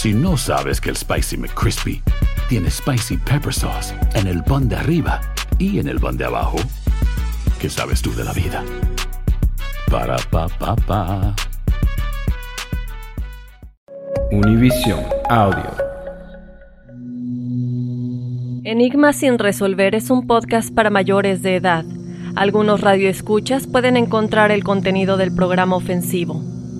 Si no sabes que el Spicy McCrispy tiene Spicy Pepper Sauce en el pan de arriba y en el pan de abajo, ¿qué sabes tú de la vida? Para, pa, pa, pa. Univision Audio. Enigma sin resolver es un podcast para mayores de edad. Algunos radioescuchas pueden encontrar el contenido del programa ofensivo.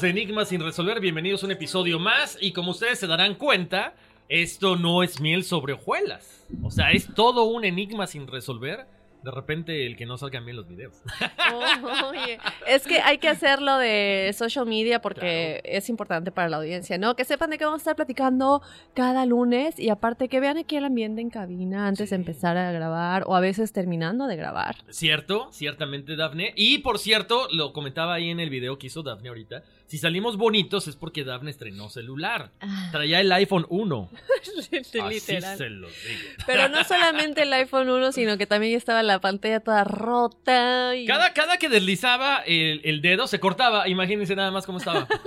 Amigos de Enigmas sin resolver? Bienvenidos a un episodio más y como ustedes se darán cuenta, esto no es miel sobre hojuelas. O sea, es todo un enigma sin resolver. De repente el que no salgan bien los videos. Oye, es que hay que hacerlo de social media porque es importante para la audiencia, ¿no? Que sepan de qué vamos a estar platicando cada lunes y aparte que vean aquí el ambiente en cabina antes de empezar a grabar o a veces terminando de grabar. Cierto, ciertamente Dafne. Y por cierto, lo comentaba ahí en el video que hizo Dafne ahorita. Si salimos bonitos es porque Dafne estrenó celular. Traía el iPhone 1. Así Literal. se digo. Pero no solamente el iPhone 1, sino que también estaba la pantalla toda rota. Y... Cada, cada que deslizaba el, el dedo se cortaba. Imagínense nada más cómo estaba.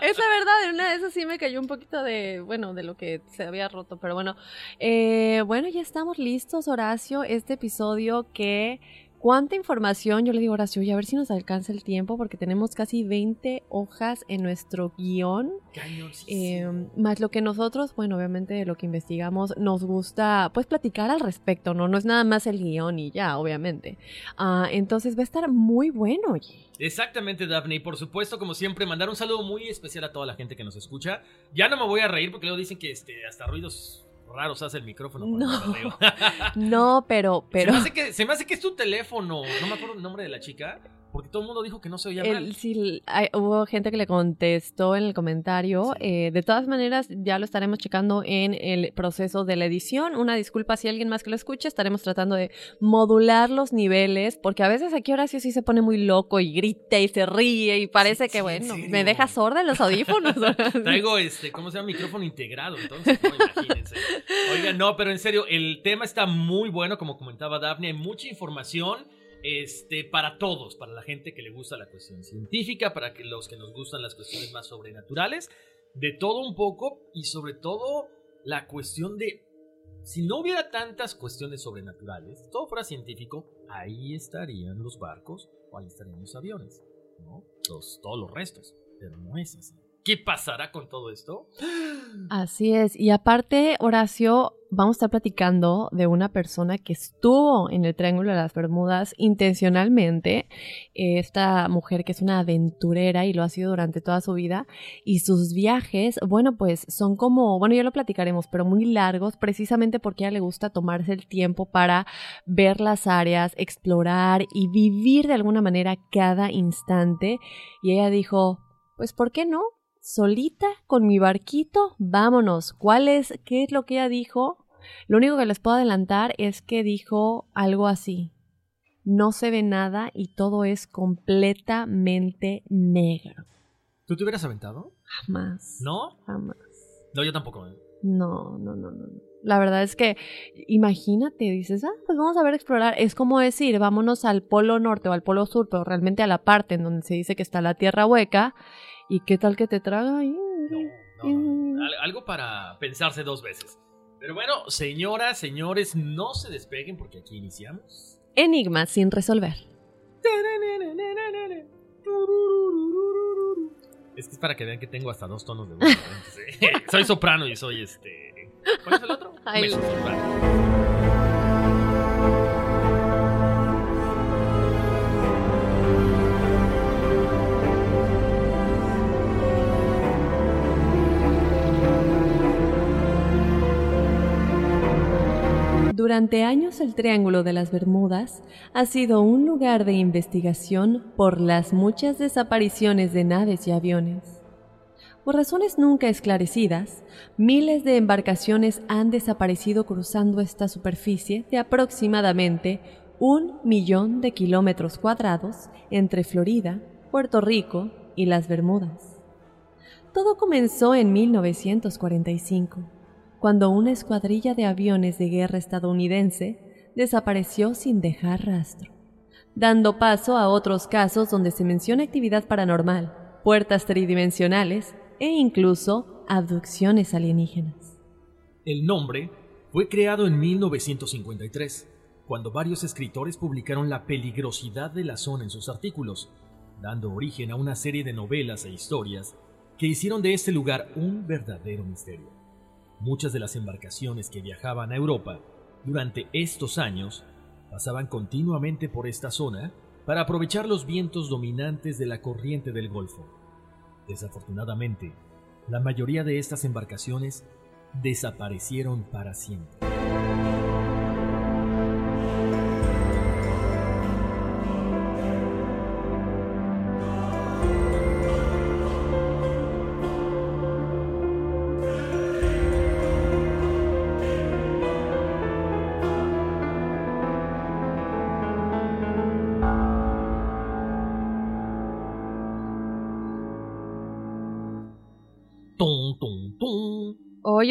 Es la verdad, en una de esas sí me cayó un poquito de, bueno, de lo que se había roto, pero bueno. Eh, bueno, ya estamos listos, Horacio, este episodio que... ¿Cuánta información? Yo le digo, Horacio, y a ver si nos alcanza el tiempo, porque tenemos casi 20 hojas en nuestro guion. Eh, más lo que nosotros, bueno, obviamente lo que investigamos, nos gusta, pues, platicar al respecto, ¿no? No es nada más el guion y ya, obviamente. Ah, entonces va a estar muy bueno, oye. Exactamente, Daphne. Y por supuesto, como siempre, mandar un saludo muy especial a toda la gente que nos escucha. Ya no me voy a reír porque luego dicen que este, hasta ruidos raros hace el micrófono. No. No, pero, pero... Se, me hace que, se me hace que es tu teléfono. No me acuerdo el nombre de la chica. Porque todo el mundo dijo que no se oía mal. El- sí, hay- hubo gente que le contestó en el comentario. Eh, de todas maneras, ya lo estaremos checando en el proceso de la edición. Una disculpa si alguien más que lo escuche. Estaremos tratando de modular los niveles, porque a veces aquí Horacio sí se pone muy loco y grita y se ríe y parece que, bueno, me deja sorda en los audífonos. Traigo este, ¿cómo se llama? Micrófono integrado, entonces, no, imagínense. Oigan, no, pero en serio, el tema está muy bueno, como comentaba Daphne, hay mucha información este, para todos, para la gente que le gusta la cuestión científica, para que los que nos gustan las cuestiones más sobrenaturales, de todo un poco y sobre todo la cuestión de si no hubiera tantas cuestiones sobrenaturales, todo fuera científico, ahí estarían los barcos o ahí estarían los aviones, ¿no? Todos los restos. Pero no es así. ¿Qué pasará con todo esto? Así es. Y aparte, Horacio, vamos a estar platicando de una persona que estuvo en el Triángulo de las Bermudas intencionalmente. Esta mujer que es una aventurera y lo ha sido durante toda su vida. Y sus viajes, bueno, pues son como, bueno, ya lo platicaremos, pero muy largos, precisamente porque a ella le gusta tomarse el tiempo para ver las áreas, explorar y vivir de alguna manera cada instante. Y ella dijo, pues, ¿por qué no? Solita con mi barquito, vámonos. ¿Cuál es? ¿Qué es lo que ella dijo? Lo único que les puedo adelantar es que dijo algo así. No se ve nada y todo es completamente negro. ¿Tú te hubieras aventado? Jamás. ¿No? Jamás. No, yo tampoco. ¿eh? No, no, no, no. La verdad es que, imagínate, dices, ah, pues vamos a ver explorar. Es como decir, vámonos al polo norte o al polo sur, pero realmente a la parte en donde se dice que está la tierra hueca ¿Y qué tal que te traga ahí? No, Algo para pensarse dos veces. Pero bueno, señoras, señores, no se despeguen porque aquí iniciamos. Enigma sin resolver. Es que es para que vean que tengo hasta dos tonos de voz. soy soprano y soy este. ¿Cuál es el otro? Durante años el Triángulo de las Bermudas ha sido un lugar de investigación por las muchas desapariciones de naves y aviones. Por razones nunca esclarecidas, miles de embarcaciones han desaparecido cruzando esta superficie de aproximadamente un millón de kilómetros cuadrados entre Florida, Puerto Rico y las Bermudas. Todo comenzó en 1945 cuando una escuadrilla de aviones de guerra estadounidense desapareció sin dejar rastro, dando paso a otros casos donde se menciona actividad paranormal, puertas tridimensionales e incluso abducciones alienígenas. El nombre fue creado en 1953, cuando varios escritores publicaron la peligrosidad de la zona en sus artículos, dando origen a una serie de novelas e historias que hicieron de este lugar un verdadero misterio. Muchas de las embarcaciones que viajaban a Europa durante estos años pasaban continuamente por esta zona para aprovechar los vientos dominantes de la corriente del Golfo. Desafortunadamente, la mayoría de estas embarcaciones desaparecieron para siempre.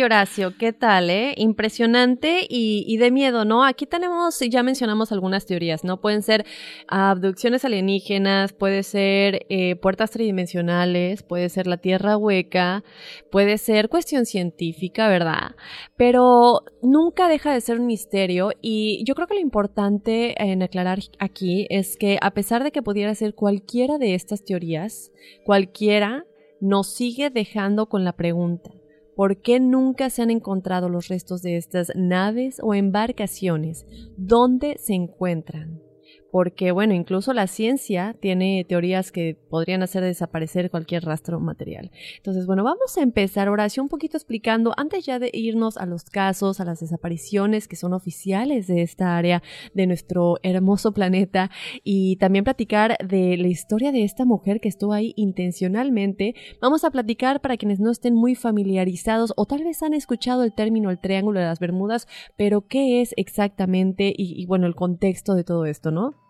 Horacio, ¿qué tal, eh? Impresionante y, de miedo, ¿no? Aquí tenemos, ya mencionamos algunas teorías, ¿no? Pueden ser abducciones alienígenas, puede ser eh, puertas tridimensionales, puede ser la tierra hueca, puede ser cuestión científica, ¿verdad? Pero nunca deja de ser un misterio y yo creo que lo importante en aclarar aquí es que a pesar de que pudiera ser cualquiera de estas teorías, cualquiera nos sigue dejando con la pregunta. ¿Por qué nunca se han encontrado los restos de estas naves o embarcaciones? ¿Dónde se encuentran? Porque bueno, incluso la ciencia tiene teorías que podrían hacer desaparecer cualquier rastro material. Entonces, bueno, vamos a empezar, Horacio, un poquito explicando, antes ya de irnos a los casos, a las desapariciones que son oficiales de esta área de nuestro hermoso planeta y también platicar de la historia de esta mujer que estuvo ahí intencionalmente. Vamos a platicar para quienes no estén muy familiarizados o tal vez han escuchado el término el Triángulo de las Bermudas, pero qué es exactamente y, y bueno, el contexto de todo esto, ¿no?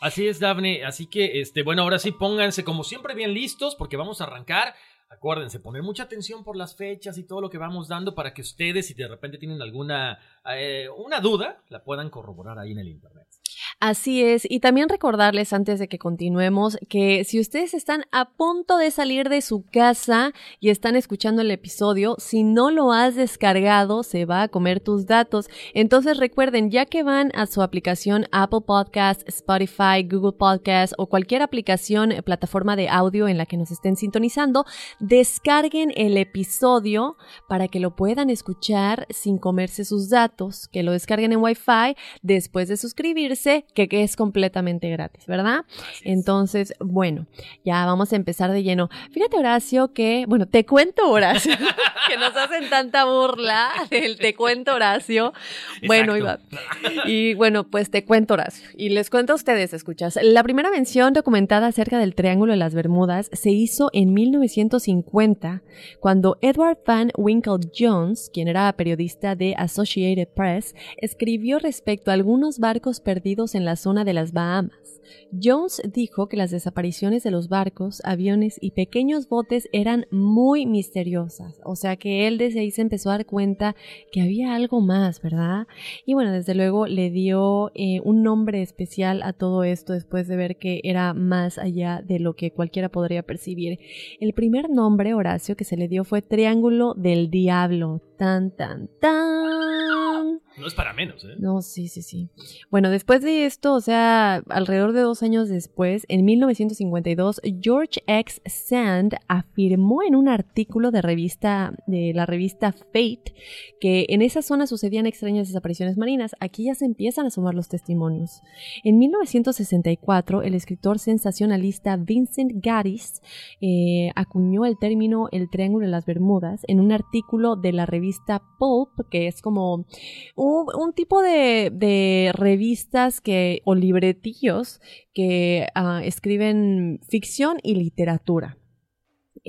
Así es, Daphne. Así que, este, bueno, ahora sí pónganse como siempre bien listos porque vamos a arrancar. Acuérdense, poner mucha atención por las fechas y todo lo que vamos dando para que ustedes, si de repente tienen alguna eh, una duda, la puedan corroborar ahí en el internet. Así es, y también recordarles antes de que continuemos que si ustedes están a punto de salir de su casa y están escuchando el episodio, si no lo has descargado, se va a comer tus datos. Entonces recuerden, ya que van a su aplicación Apple Podcast, Spotify, Google Podcast o cualquier aplicación, eh, plataforma de audio en la que nos estén sintonizando, descarguen el episodio para que lo puedan escuchar sin comerse sus datos, que lo descarguen en Wi-Fi después de suscribirse que, es completamente gratis, ¿verdad? Entonces, bueno, ya vamos a empezar de lleno. Fíjate, Horacio, que, bueno, te cuento, Horacio, que nos hacen tanta burla del te cuento, Horacio. Bueno, Iván. Y bueno, pues te cuento, Horacio. Y les cuento a ustedes, escuchas. La primera mención documentada acerca del Triángulo de las Bermudas se hizo en 1950, cuando Edward Van Winkle Jones, quien era periodista de Associated Press, escribió respecto a algunos barcos perdidos en la zona de las Bahamas. Jones dijo que las desapariciones de los barcos, aviones y pequeños botes eran muy misteriosas, o sea que él desde ahí se empezó a dar cuenta que había algo más, ¿verdad? Y bueno, desde luego le dio eh, un nombre especial a todo esto después de ver que era más allá de lo que cualquiera podría percibir. El primer nombre, Horacio, que se le dio fue Triángulo del Diablo. Tan, tan, tan. No es para menos, ¿eh? No, sí, sí, sí. Bueno, después de esto, o sea, alrededor de dos años después, en 1952, George X. Sand afirmó en un artículo de revista, de la revista Fate, que en esa zona sucedían extrañas desapariciones marinas. Aquí ya se empiezan a sumar los testimonios. En 1964, el escritor sensacionalista Vincent Gaddis eh, acuñó el término el Triángulo de las Bermudas en un artículo de la revista Pulp, que es como un, tipo de, revistas que, o libretillos que ah, escriben ficción y literatura.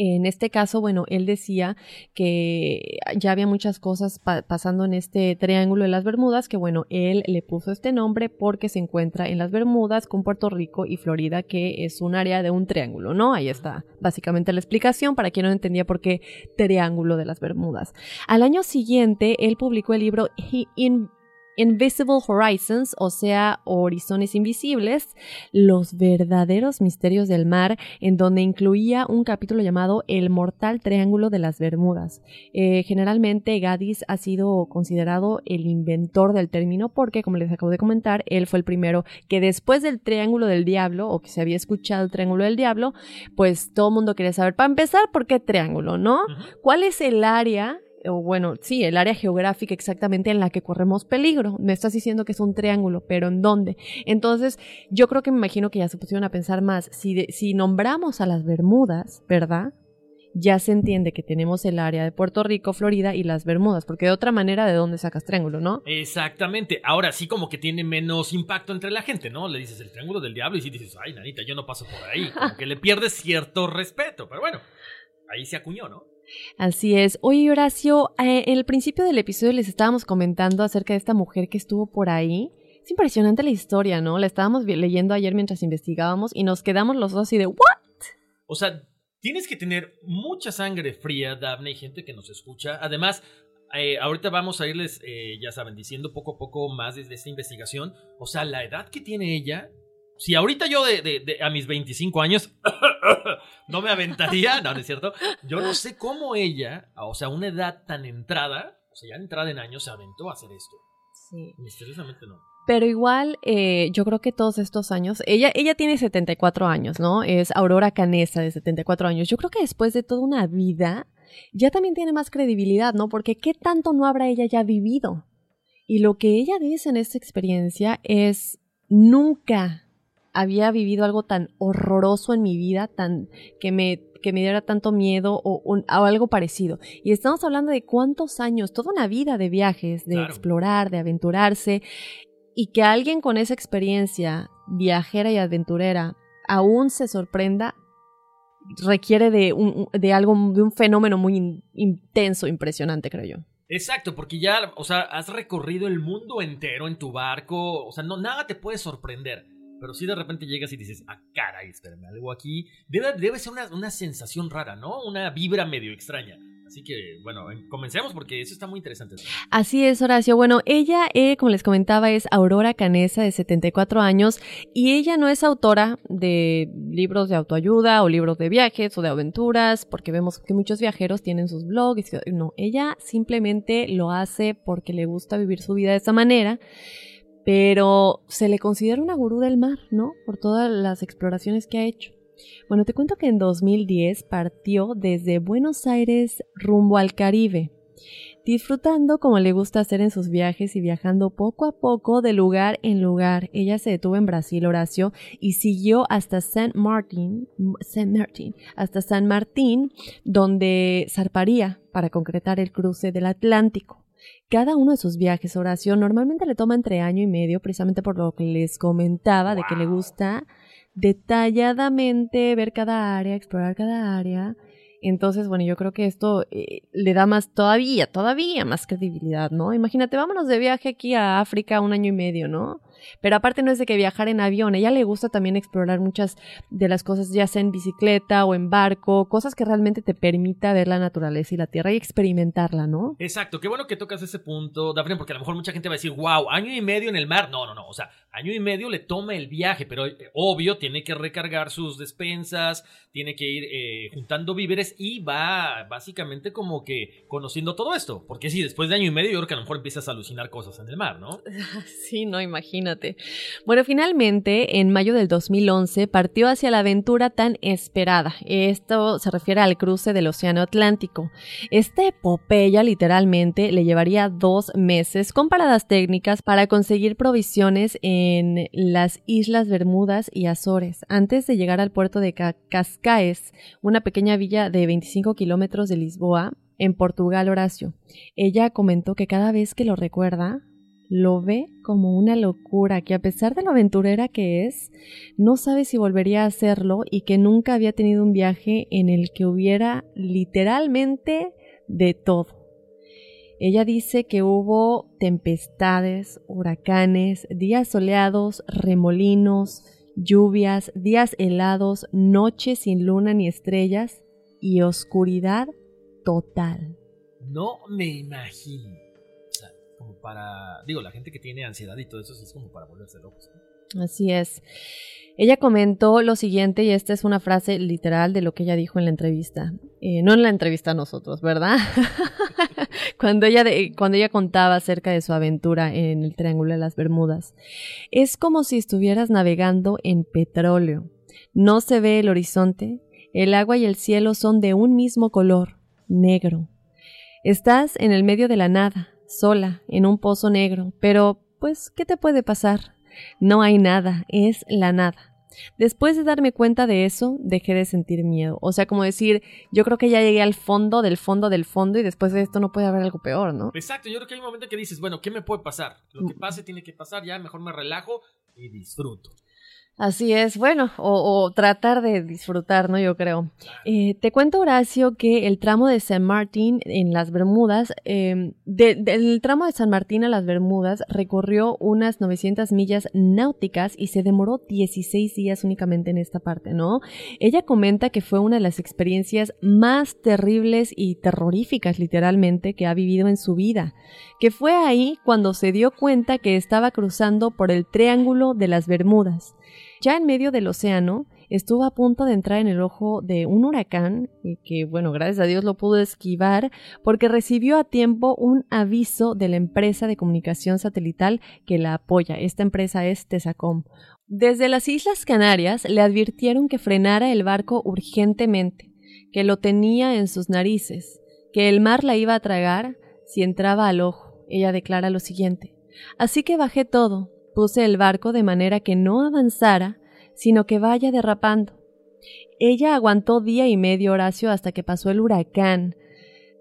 En este caso, bueno, él decía que ya había muchas cosas pasando en este triángulo de las Bermudas, que bueno, él le puso este nombre porque se encuentra en las Bermudas con Puerto Rico y Florida, que es un área de un triángulo, ¿no? Ahí está básicamente la explicación para quien no entendía por qué triángulo de las Bermudas. Al año siguiente, él publicó el libro In Invisible Horizons, o sea, Horizontes Invisibles, los verdaderos misterios del mar, en donde incluía un capítulo llamado El Mortal Triángulo de las Bermudas. Eh, generalmente Gaddis ha sido considerado el inventor del término porque, como les acabo de comentar, él fue el primero que después del Triángulo del Diablo, o que se había escuchado el Triángulo del Diablo, pues todo el mundo quería saber, para empezar, ¿por qué triángulo, no? ¿Cuál es el área o bueno, sí, el área geográfica exactamente en la que corremos peligro. Me estás diciendo que es un triángulo, pero ¿en dónde? Entonces, yo creo que me imagino que ya se pusieron a pensar más. Si, si nombramos a las Bermudas, ¿verdad? Ya se entiende que tenemos el área de Puerto Rico, Florida y las Bermudas, porque de otra manera, ¿de dónde sacas triángulo, no? Exactamente. Ahora sí, como que tiene menos impacto entre la gente, ¿no? Le dices el triángulo del diablo y si dices, ay, nanita, yo no paso por ahí. Como que le pierdes cierto respeto, pero bueno, ahí se acuñó, ¿no? Así es. Oye, Horacio, eh, en el principio del episodio les estábamos comentando acerca de esta mujer que estuvo por ahí. Es impresionante la historia, ¿no? La estábamos leyendo ayer mientras investigábamos y nos quedamos los dos así de ¿what? O sea, tienes que tener mucha sangre fría, Daphne, y gente que nos escucha. Además, eh, ahorita vamos a irles, eh, ya saben, diciendo poco a poco más de esta investigación. O sea, la edad que tiene ella si ahorita yo de, a mis 25 años no me aventaría, no, no es cierto. Yo no sé cómo ella, o sea, una edad tan entrada, o sea, ya entrada en años, se aventó a hacer esto. Sí. Misteriosamente no. Pero igual, eh, yo creo que todos estos años, ella, ella tiene 74 años, ¿no? Es Aurora Canesa de 74 años. Yo creo que después de toda una vida, ya también tiene más credibilidad, ¿no? Porque ¿qué tanto no habrá ella ya vivido? Y lo que ella dice en esta experiencia es, nunca había vivido algo tan horroroso en mi vida, tan que me que me diera tanto miedo o, algo parecido. Y estamos hablando de cuántos años, toda una vida de viajes, de explorar, de aventurarse, y que alguien con esa experiencia viajera y aventurera aún se sorprenda, requiere de, un, de algo, de un fenómeno muy intenso, impresionante, creo yo. Exacto, porque ya, o sea, has recorrido el mundo entero en tu barco, o sea, no, nada te puede sorprender. Pero si de repente llegas y dices, ah, caray, espérame, algo aquí. Debe, debe ser una, una, sensación rara, ¿no? Una vibra medio extraña. Así que, bueno, comencemos porque eso está muy interesante. Así es, Horacio. Bueno, ella, eh, como les comentaba, es Aurora Canesa, de 74 años, y ella no es autora de libros de autoayuda o libros de viajes o de aventuras, porque vemos que muchos viajeros tienen sus blogs. No, ella simplemente lo hace porque le gusta vivir su vida de esa manera pero se le considera una gurú del mar, ¿no? Por todas las exploraciones que ha hecho. Bueno, te cuento que en 2010 partió desde Buenos Aires rumbo al Caribe, disfrutando como le gusta hacer en sus viajes y viajando poco a poco de lugar en lugar. Ella se detuvo en Brasil, Horacio, y siguió hasta San Martín, San Martín, hasta San Martín, donde zarparía para concretar el cruce del Atlántico. Cada uno de sus viajes, Horacio, normalmente le toma entre año y medio, precisamente por lo que les comentaba, de que le gusta detalladamente ver cada área, explorar cada área. Entonces, bueno, yo creo que esto eh, le da más, todavía, todavía más credibilidad, ¿no? Imagínate, vámonos de viaje aquí a África un año y medio, ¿no? Pero aparte no es de que viajar en avión, ella le gusta también explorar muchas de las cosas, ya sea en bicicleta o en barco, cosas que realmente te permita ver la naturaleza y la tierra y experimentarla, ¿no? Exacto, qué bueno que tocas ese punto, Daphne, porque a lo mejor mucha gente va a decir, wow, año y medio en el mar. No, no, no, o sea, año y medio le toma el viaje, pero eh, obvio tiene que recargar sus despensas, tiene que ir eh, juntando víveres y va básicamente como que conociendo todo esto, porque sí, después de año y medio yo creo que a lo mejor empiezas a alucinar cosas en el mar, ¿no? Sí, no, imagínate. Bueno, finalmente, en mayo del 2011, partió hacia la aventura tan esperada. Esto se refiere al cruce del Océano Atlántico. Esta epopeya literalmente le llevaría dos meses con paradas técnicas para conseguir provisiones en las Islas Bermudas y Azores, antes de llegar al puerto de Cascaes, una pequeña villa de 25 kilómetros de Lisboa, en Portugal, Horacio. Ella comentó que cada vez que lo recuerda, lo ve como una locura, que a pesar de lo aventurera que es, no sabe si volvería a hacerlo y que nunca había tenido un viaje en el que hubiera literalmente de todo. Ella dice que hubo tempestades, huracanes, días soleados, remolinos, lluvias, días helados, noches sin luna ni estrellas y oscuridad total. No me imagino para, digo, la gente que tiene ansiedad y todo eso es como para volverse locos. Así es. Ella comentó lo siguiente, y esta es una frase literal de lo que ella dijo en la entrevista. Eh, no en la entrevista a nosotros, ¿verdad? cuando, ella cuando ella contaba acerca de su aventura en el Triángulo de las Bermudas. Es como si estuvieras navegando en petróleo. No se ve el horizonte, el agua y el cielo son de un mismo color, negro. Estás en el medio de la nada, sola, en un pozo negro, pero, pues, ¿qué te puede pasar? No hay nada, es la nada. Después de darme cuenta de eso, dejé de sentir miedo. O sea, como decir, yo creo que ya llegué al fondo del fondo del fondo y después de esto no puede haber algo peor, ¿no? Exacto, yo creo que hay un momento que dices, bueno, ¿qué me puede pasar? Lo que mm. pase tiene que pasar, ya mejor me relajo y disfruto. Así es, bueno, o, tratar de disfrutar, ¿no? Yo creo. Eh, te cuento, Horacio, que el tramo de San Martín en las Bermudas, eh, del tramo de San Martín a las Bermudas recorrió unas 900 millas náuticas y se demoró 16 días únicamente en esta parte, ¿no? Ella comenta que fue una de las experiencias más terribles y terroríficas, literalmente, que ha vivido en su vida, que fue ahí cuando se dio cuenta que estaba cruzando por el Triángulo de las Bermudas. Ya en medio del océano, estuvo a punto de entrar en el ojo de un huracán y que, bueno, gracias a Dios lo pudo esquivar porque recibió a tiempo un aviso de la empresa de comunicación satelital que la apoya. Esta empresa es Tesacom. Desde las Islas Canarias le advirtieron que frenara el barco urgentemente, que lo tenía en sus narices, que el mar la iba a tragar si entraba al ojo. Ella declara lo siguiente. Así que bajé todo, Puse el barco de manera que no avanzara, sino que vaya derrapando. Ella aguantó día y medio Horacio hasta que pasó el huracán.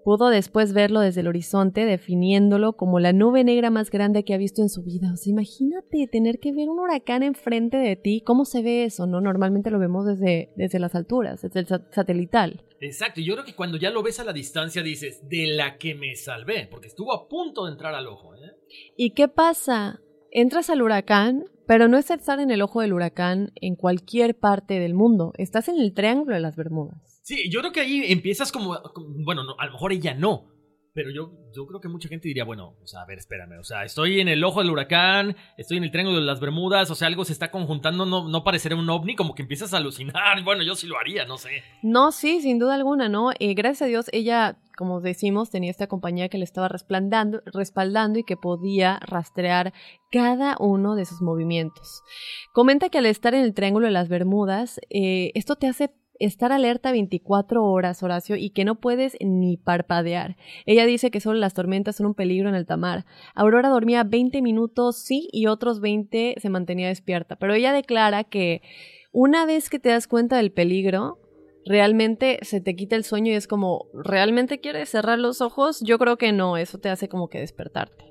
Pudo después verlo desde el horizonte, definiéndolo como la nube negra más grande que ha visto en su vida. O sea, imagínate tener que ver un huracán enfrente de ti. ¿Cómo se ve eso? No, normalmente lo vemos desde, desde las alturas, desde el satelital. Exacto, y yo creo que cuando ya lo ves a la distancia dices, de la que me salvé, porque estuvo a punto de entrar al ojo. ¿eh? ¿Y qué pasa? Entras al huracán, pero no es estar en el ojo del huracán en cualquier parte del mundo. Estás en el Triángulo de las Bermudas. Sí, yo creo que ahí empiezas como, bueno, a lo mejor ella no, pero yo, yo creo que mucha gente diría, bueno, o sea, a ver, espérame, o sea, estoy en el ojo del huracán, estoy en el Triángulo de las Bermudas, o sea, algo se está conjuntando, no, no parecerá un ovni, como que empiezas a alucinar, bueno, yo sí lo haría, no sé. No, sí, sin duda alguna, ¿no? Y gracias a Dios, ella, como decimos, tenía esta compañía que le estaba respaldando, respaldando y que podía rastrear cada uno de sus movimientos. Comenta que al estar en el Triángulo de las Bermudas, eh, esto te hace estar alerta 24 horas, Horacio, y que no puedes ni parpadear. Ella dice que solo las tormentas son un peligro en el tamar. Aurora dormía 20 minutos, sí, y otros 20 se mantenía despierta. Pero ella declara que una vez que te das cuenta del peligro, realmente se te quita el sueño y es como, ¿realmente quieres cerrar los ojos? Yo creo que no, eso te hace como que despertarte.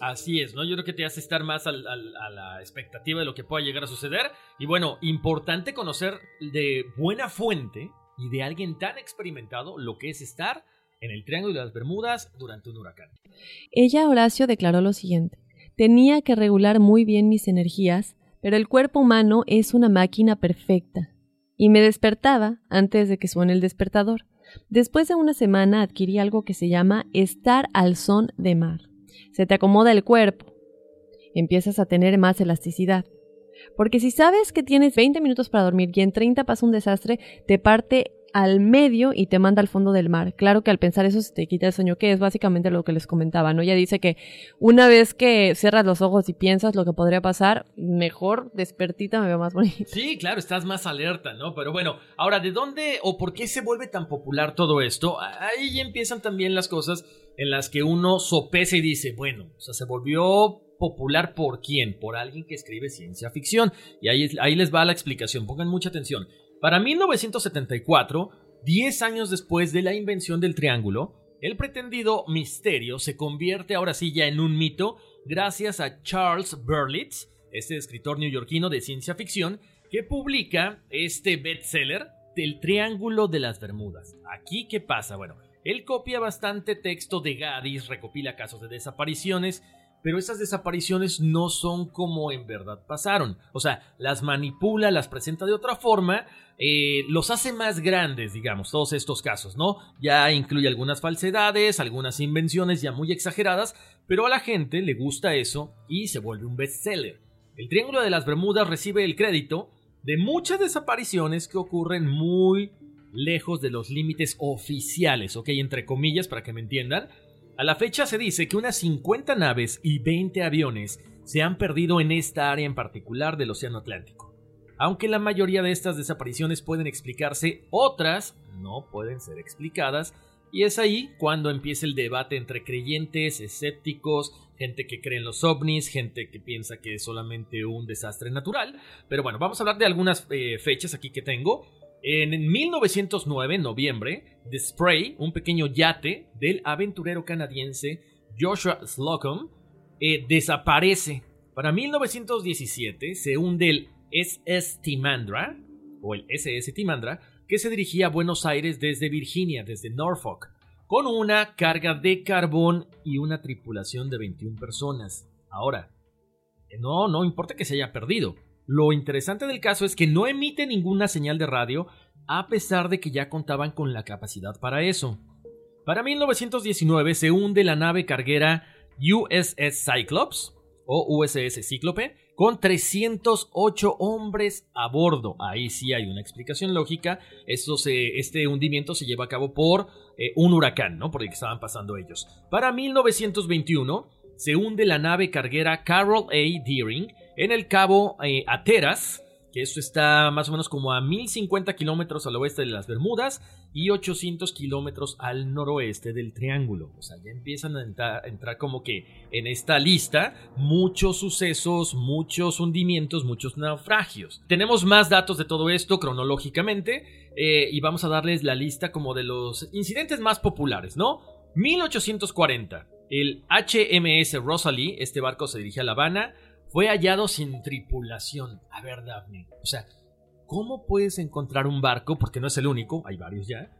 Así es, ¿no? Yo creo que te hace estar más a la expectativa de lo que pueda llegar a suceder. Y bueno, importante conocer de buena fuente y de alguien tan experimentado lo que es estar en el Triángulo de las Bermudas durante un huracán. Ella, Horacio, declaró lo siguiente. Tenía que regular muy bien mis energías, pero el cuerpo humano es una máquina perfecta. Y me despertaba antes de que suene el despertador. Después de una semana adquirí algo que se llama estar al son de mar se te acomoda el cuerpo, empiezas a tener más elasticidad. Porque si sabes que tienes 20 minutos para dormir y en 30 pasa un desastre, te parte al medio y te manda al fondo del mar. Claro que al pensar eso se te quita el sueño, que es básicamente lo que les comentaba, ¿no? Ella dice que una vez que cierras los ojos y piensas lo que podría pasar, mejor despertita me veo más bonita. Sí, claro, estás más alerta, ¿no? Pero bueno, ahora, ¿de dónde o por qué se vuelve tan popular todo esto? Ahí empiezan también las cosas en las que uno sopesa y dice, bueno, o sea, se volvió popular por quién? Por alguien que escribe ciencia ficción. Y ahí, ahí les va la explicación, pongan mucha atención. Para 1974, 10 años después de la invención del triángulo, el pretendido misterio se convierte ahora sí ya en un mito gracias a Charles Berlitz, este escritor neoyorquino de ciencia ficción, que publica este bestseller del Triángulo de las Bermudas. Aquí, ¿qué pasa? Bueno, él copia bastante texto de Gaddis, recopila casos de desapariciones pero esas desapariciones no son como en verdad pasaron. O sea, las manipula, las presenta de otra forma, eh, los hace más grandes, digamos, todos estos casos, ¿no? Ya incluye algunas falsedades, algunas invenciones ya muy exageradas, pero a la gente le gusta eso y se vuelve un bestseller. El Triángulo de las Bermudas recibe el crédito de muchas desapariciones que ocurren muy lejos de los límites oficiales, ok, entre comillas, para que me entiendan, a la fecha se dice que unas 50 naves y 20 aviones se han perdido en esta área en particular del Océano Atlántico. Aunque la mayoría de estas desapariciones pueden explicarse, otras no pueden ser explicadas, y es ahí cuando empieza el debate entre creyentes, escépticos, gente que cree en los ovnis, gente que piensa que es solamente un desastre natural. Pero bueno, vamos a hablar de algunas eh, fechas aquí que tengo. En 1909, en noviembre, The Spray, un pequeño yate del aventurero canadiense Joshua Slocum, eh, desaparece. Para 1917 se hunde el SS Timandra, o el SS Timandra, que se dirigía a Buenos Aires desde Virginia, desde Norfolk, con una carga de carbón y una tripulación de 21 personas. Ahora, no, no importa que se haya perdido. Lo interesante del caso es que no emite ninguna señal de radio a pesar de que ya contaban con la capacidad para eso. Para 1919 se hunde la nave carguera USS Cyclops o USS Cíclope con 308 hombres a bordo. Ahí sí hay una explicación lógica. este hundimiento se lleva a cabo por eh, un huracán, ¿no? Por el que estaban pasando ellos. Para 1921 se hunde la nave carguera Carol A. Deering en el cabo eh, Ateras, que esto está más o menos como a 1050 kilómetros al oeste de las Bermudas y 800 kilómetros al noroeste del Triángulo. O sea, ya empiezan a entrar, como que en esta lista muchos sucesos, muchos hundimientos, muchos naufragios. Tenemos más datos de todo esto cronológicamente eh, y vamos a darles la lista como de los incidentes más populares, ¿no? 1840. El HMS Rosalie, este barco se dirige a La Habana, fue hallado sin tripulación. A ver, Daphne. O sea, ¿cómo puedes encontrar un barco, porque no es el único, hay varios ya,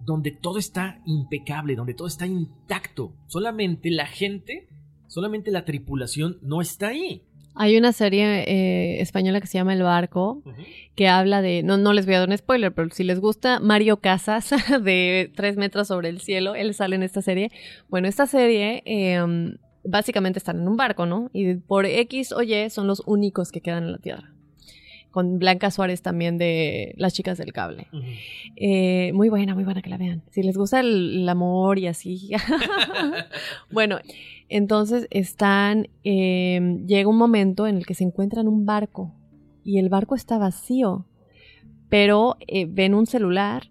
donde todo está impecable, donde todo está intacto? Solamente la gente, solamente la tripulación no está ahí. Hay una serie eh, española que se llama El Barco, que habla de, no, no les voy a dar un spoiler, pero si les gusta, Mario Casas, de Tres metros sobre el cielo, él sale en esta serie. Bueno, esta serie em, básicamente están en un barco, ¿no? Y por X o Y son los únicos que quedan en la Tierra con Blanca Suárez también de Las Chicas del Cable. Eh, muy buena, muy buena que la vean. Si les gusta el, amor y así. bueno, entonces están, em, llega un momento en el que se encuentran un barco y el barco está vacío, pero eh, ven un celular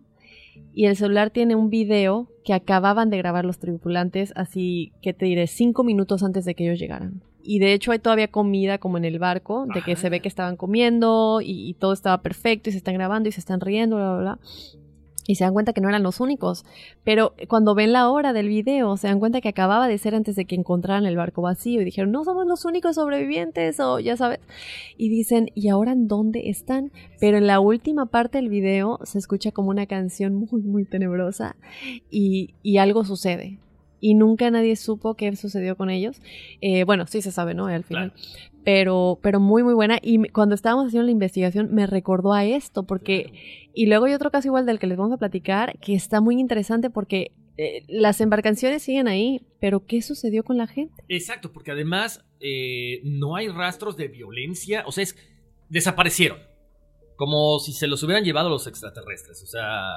y el celular tiene un video que acababan de grabar los tripulantes, así que te diré cinco minutos antes de que ellos llegaran y de hecho hay todavía comida como en el barco, de que se ve que estaban comiendo y, todo estaba perfecto y se están grabando y se están riendo, bla, bla, bla. Y se dan cuenta que no eran los únicos. Pero cuando ven la hora del video, se dan cuenta que acababa de ser antes de que encontraran el barco vacío. Y dijeron, no somos los únicos sobrevivientes, o ya sabes. Y dicen, ¿y ahora en dónde están? Pero en la última parte del video se escucha como una canción muy, muy tenebrosa. Y, y algo sucede y nunca nadie supo qué sucedió con ellos. Eh, bueno, sí se sabe, ¿no? Al final. Pero, pero muy, muy buena. Y cuando estábamos haciendo la investigación me recordó a esto, porque... Y luego hay otro caso igual del que les vamos a platicar, que está muy interesante porque eh, las embarcaciones siguen ahí, pero ¿qué sucedió con la gente? Exacto, porque además eh, no hay rastros de violencia, o sea, es, desaparecieron, como si se los hubieran llevado los extraterrestres, o sea,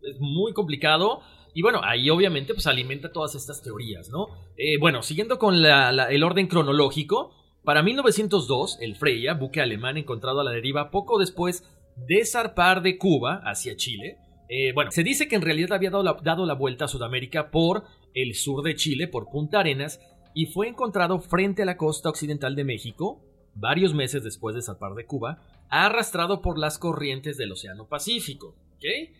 es muy complicado. Y bueno, ahí obviamente pues alimenta todas estas teorías, ¿no? Eh, bueno, siguiendo con el orden cronológico, para 1902, el Freya, buque alemán encontrado a la deriva poco después de zarpar de Cuba hacia Chile, eh, bueno, se dice que en realidad había dado la, vuelta a Sudamérica por el sur de Chile, por Punta Arenas, y fue encontrado frente a la costa occidental de México, varios meses después de zarpar de Cuba, arrastrado por las corrientes del Océano Pacífico. ¿okay?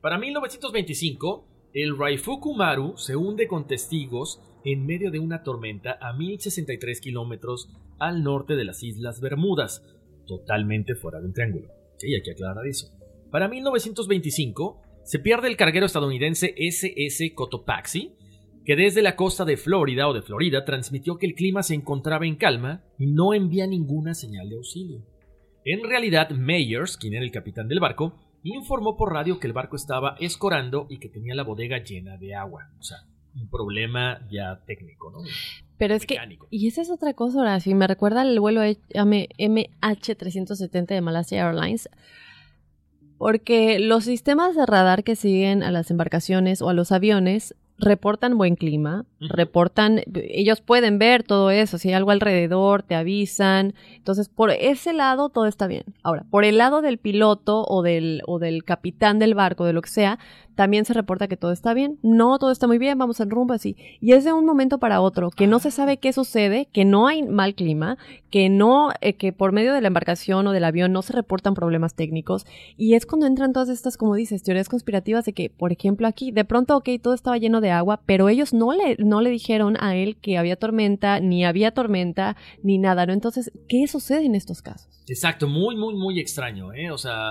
Para 1925, el Raifuku Maru se hunde con testigos en medio de una tormenta a 1063 kilómetros al norte de las Islas Bermudas, totalmente fuera de un triángulo. Sí, hay que aclarar eso. Para 1925 se pierde el carguero estadounidense SS Cotopaxi, que desde la costa de Florida o de Florida transmitió que el clima se encontraba en calma y no envía ninguna señal de auxilio. En realidad, Meyers, quien era el capitán del barco, informó por radio que el barco estaba escorando y que tenía la bodega llena de agua. O sea, un problema ya técnico, ¿no? Pero es que, y esa es otra cosa, ahora si me recuerda el vuelo MH370 de Malaysia Airlines, porque los sistemas de radar que siguen a las embarcaciones o a los aviones reportan buen clima, reportan, ellos pueden ver todo eso, si hay algo alrededor, te avisan. Entonces, por ese lado todo está bien. Ahora, por el lado del piloto o del, o del capitán del barco, de lo que sea, también se reporta que todo está bien. No, todo está muy bien, vamos en rumbo así. Y es de un momento para otro, que no se sabe qué sucede, que no hay mal clima, que no, eh, que por medio de la embarcación o del avión no se reportan problemas técnicos. Y es cuando entran todas estas, como dices, teorías conspirativas de que, por ejemplo, aquí, de pronto, ok, todo estaba lleno de agua, pero ellos no le, no le dijeron a él que había tormenta, ni había tormenta, ni nada, ¿no? Entonces, ¿qué sucede en estos casos? Exacto, muy, muy, muy extraño, ¿eh? O sea,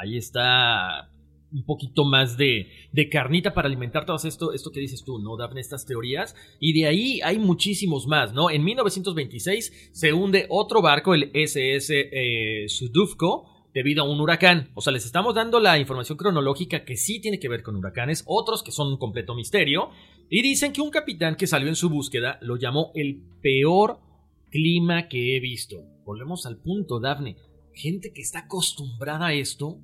ahí está un poquito más de, carnita para alimentar todo esto, esto que dices tú, ¿no, Daphne? Estas teorías. Y de ahí hay muchísimos más, ¿no? En 1926 se hunde otro barco, el SS eh, Sudufko, debido a un huracán. O sea, les estamos dando la información cronológica que sí tiene que ver con huracanes, otros que son un completo misterio. Y dicen que un capitán que salió en su búsqueda lo llamó el peor clima que he visto. Volvemos al punto, Daphne. Gente que está acostumbrada a esto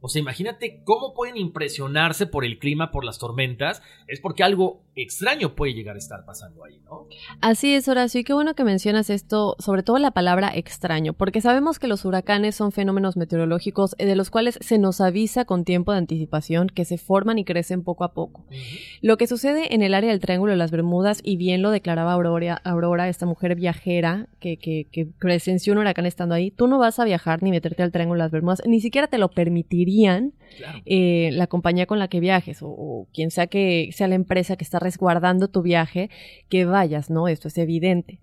o sea, imagínate cómo pueden impresionarse por el clima, por las tormentas. Es porque algo extraño puede llegar a estar pasando ahí, ¿no? Así es, Horacio. Y qué bueno que mencionas esto, sobre todo la palabra extraño, porque sabemos que los huracanes son fenómenos meteorológicos de los cuales se nos avisa con tiempo de anticipación que se forman y crecen poco a poco. Lo que sucede en el área del Triángulo de las Bermudas, y bien lo declaraba Aurora, Aurora esta mujer viajera que, que, que presenció un huracán estando ahí, tú no vas a viajar ni meterte al Triángulo de las Bermudas, ni siquiera te lo vivirían eh, la compañía con la que viajes o, o, quien sea que sea la empresa que está resguardando tu viaje, que vayas, ¿no? Esto es evidente.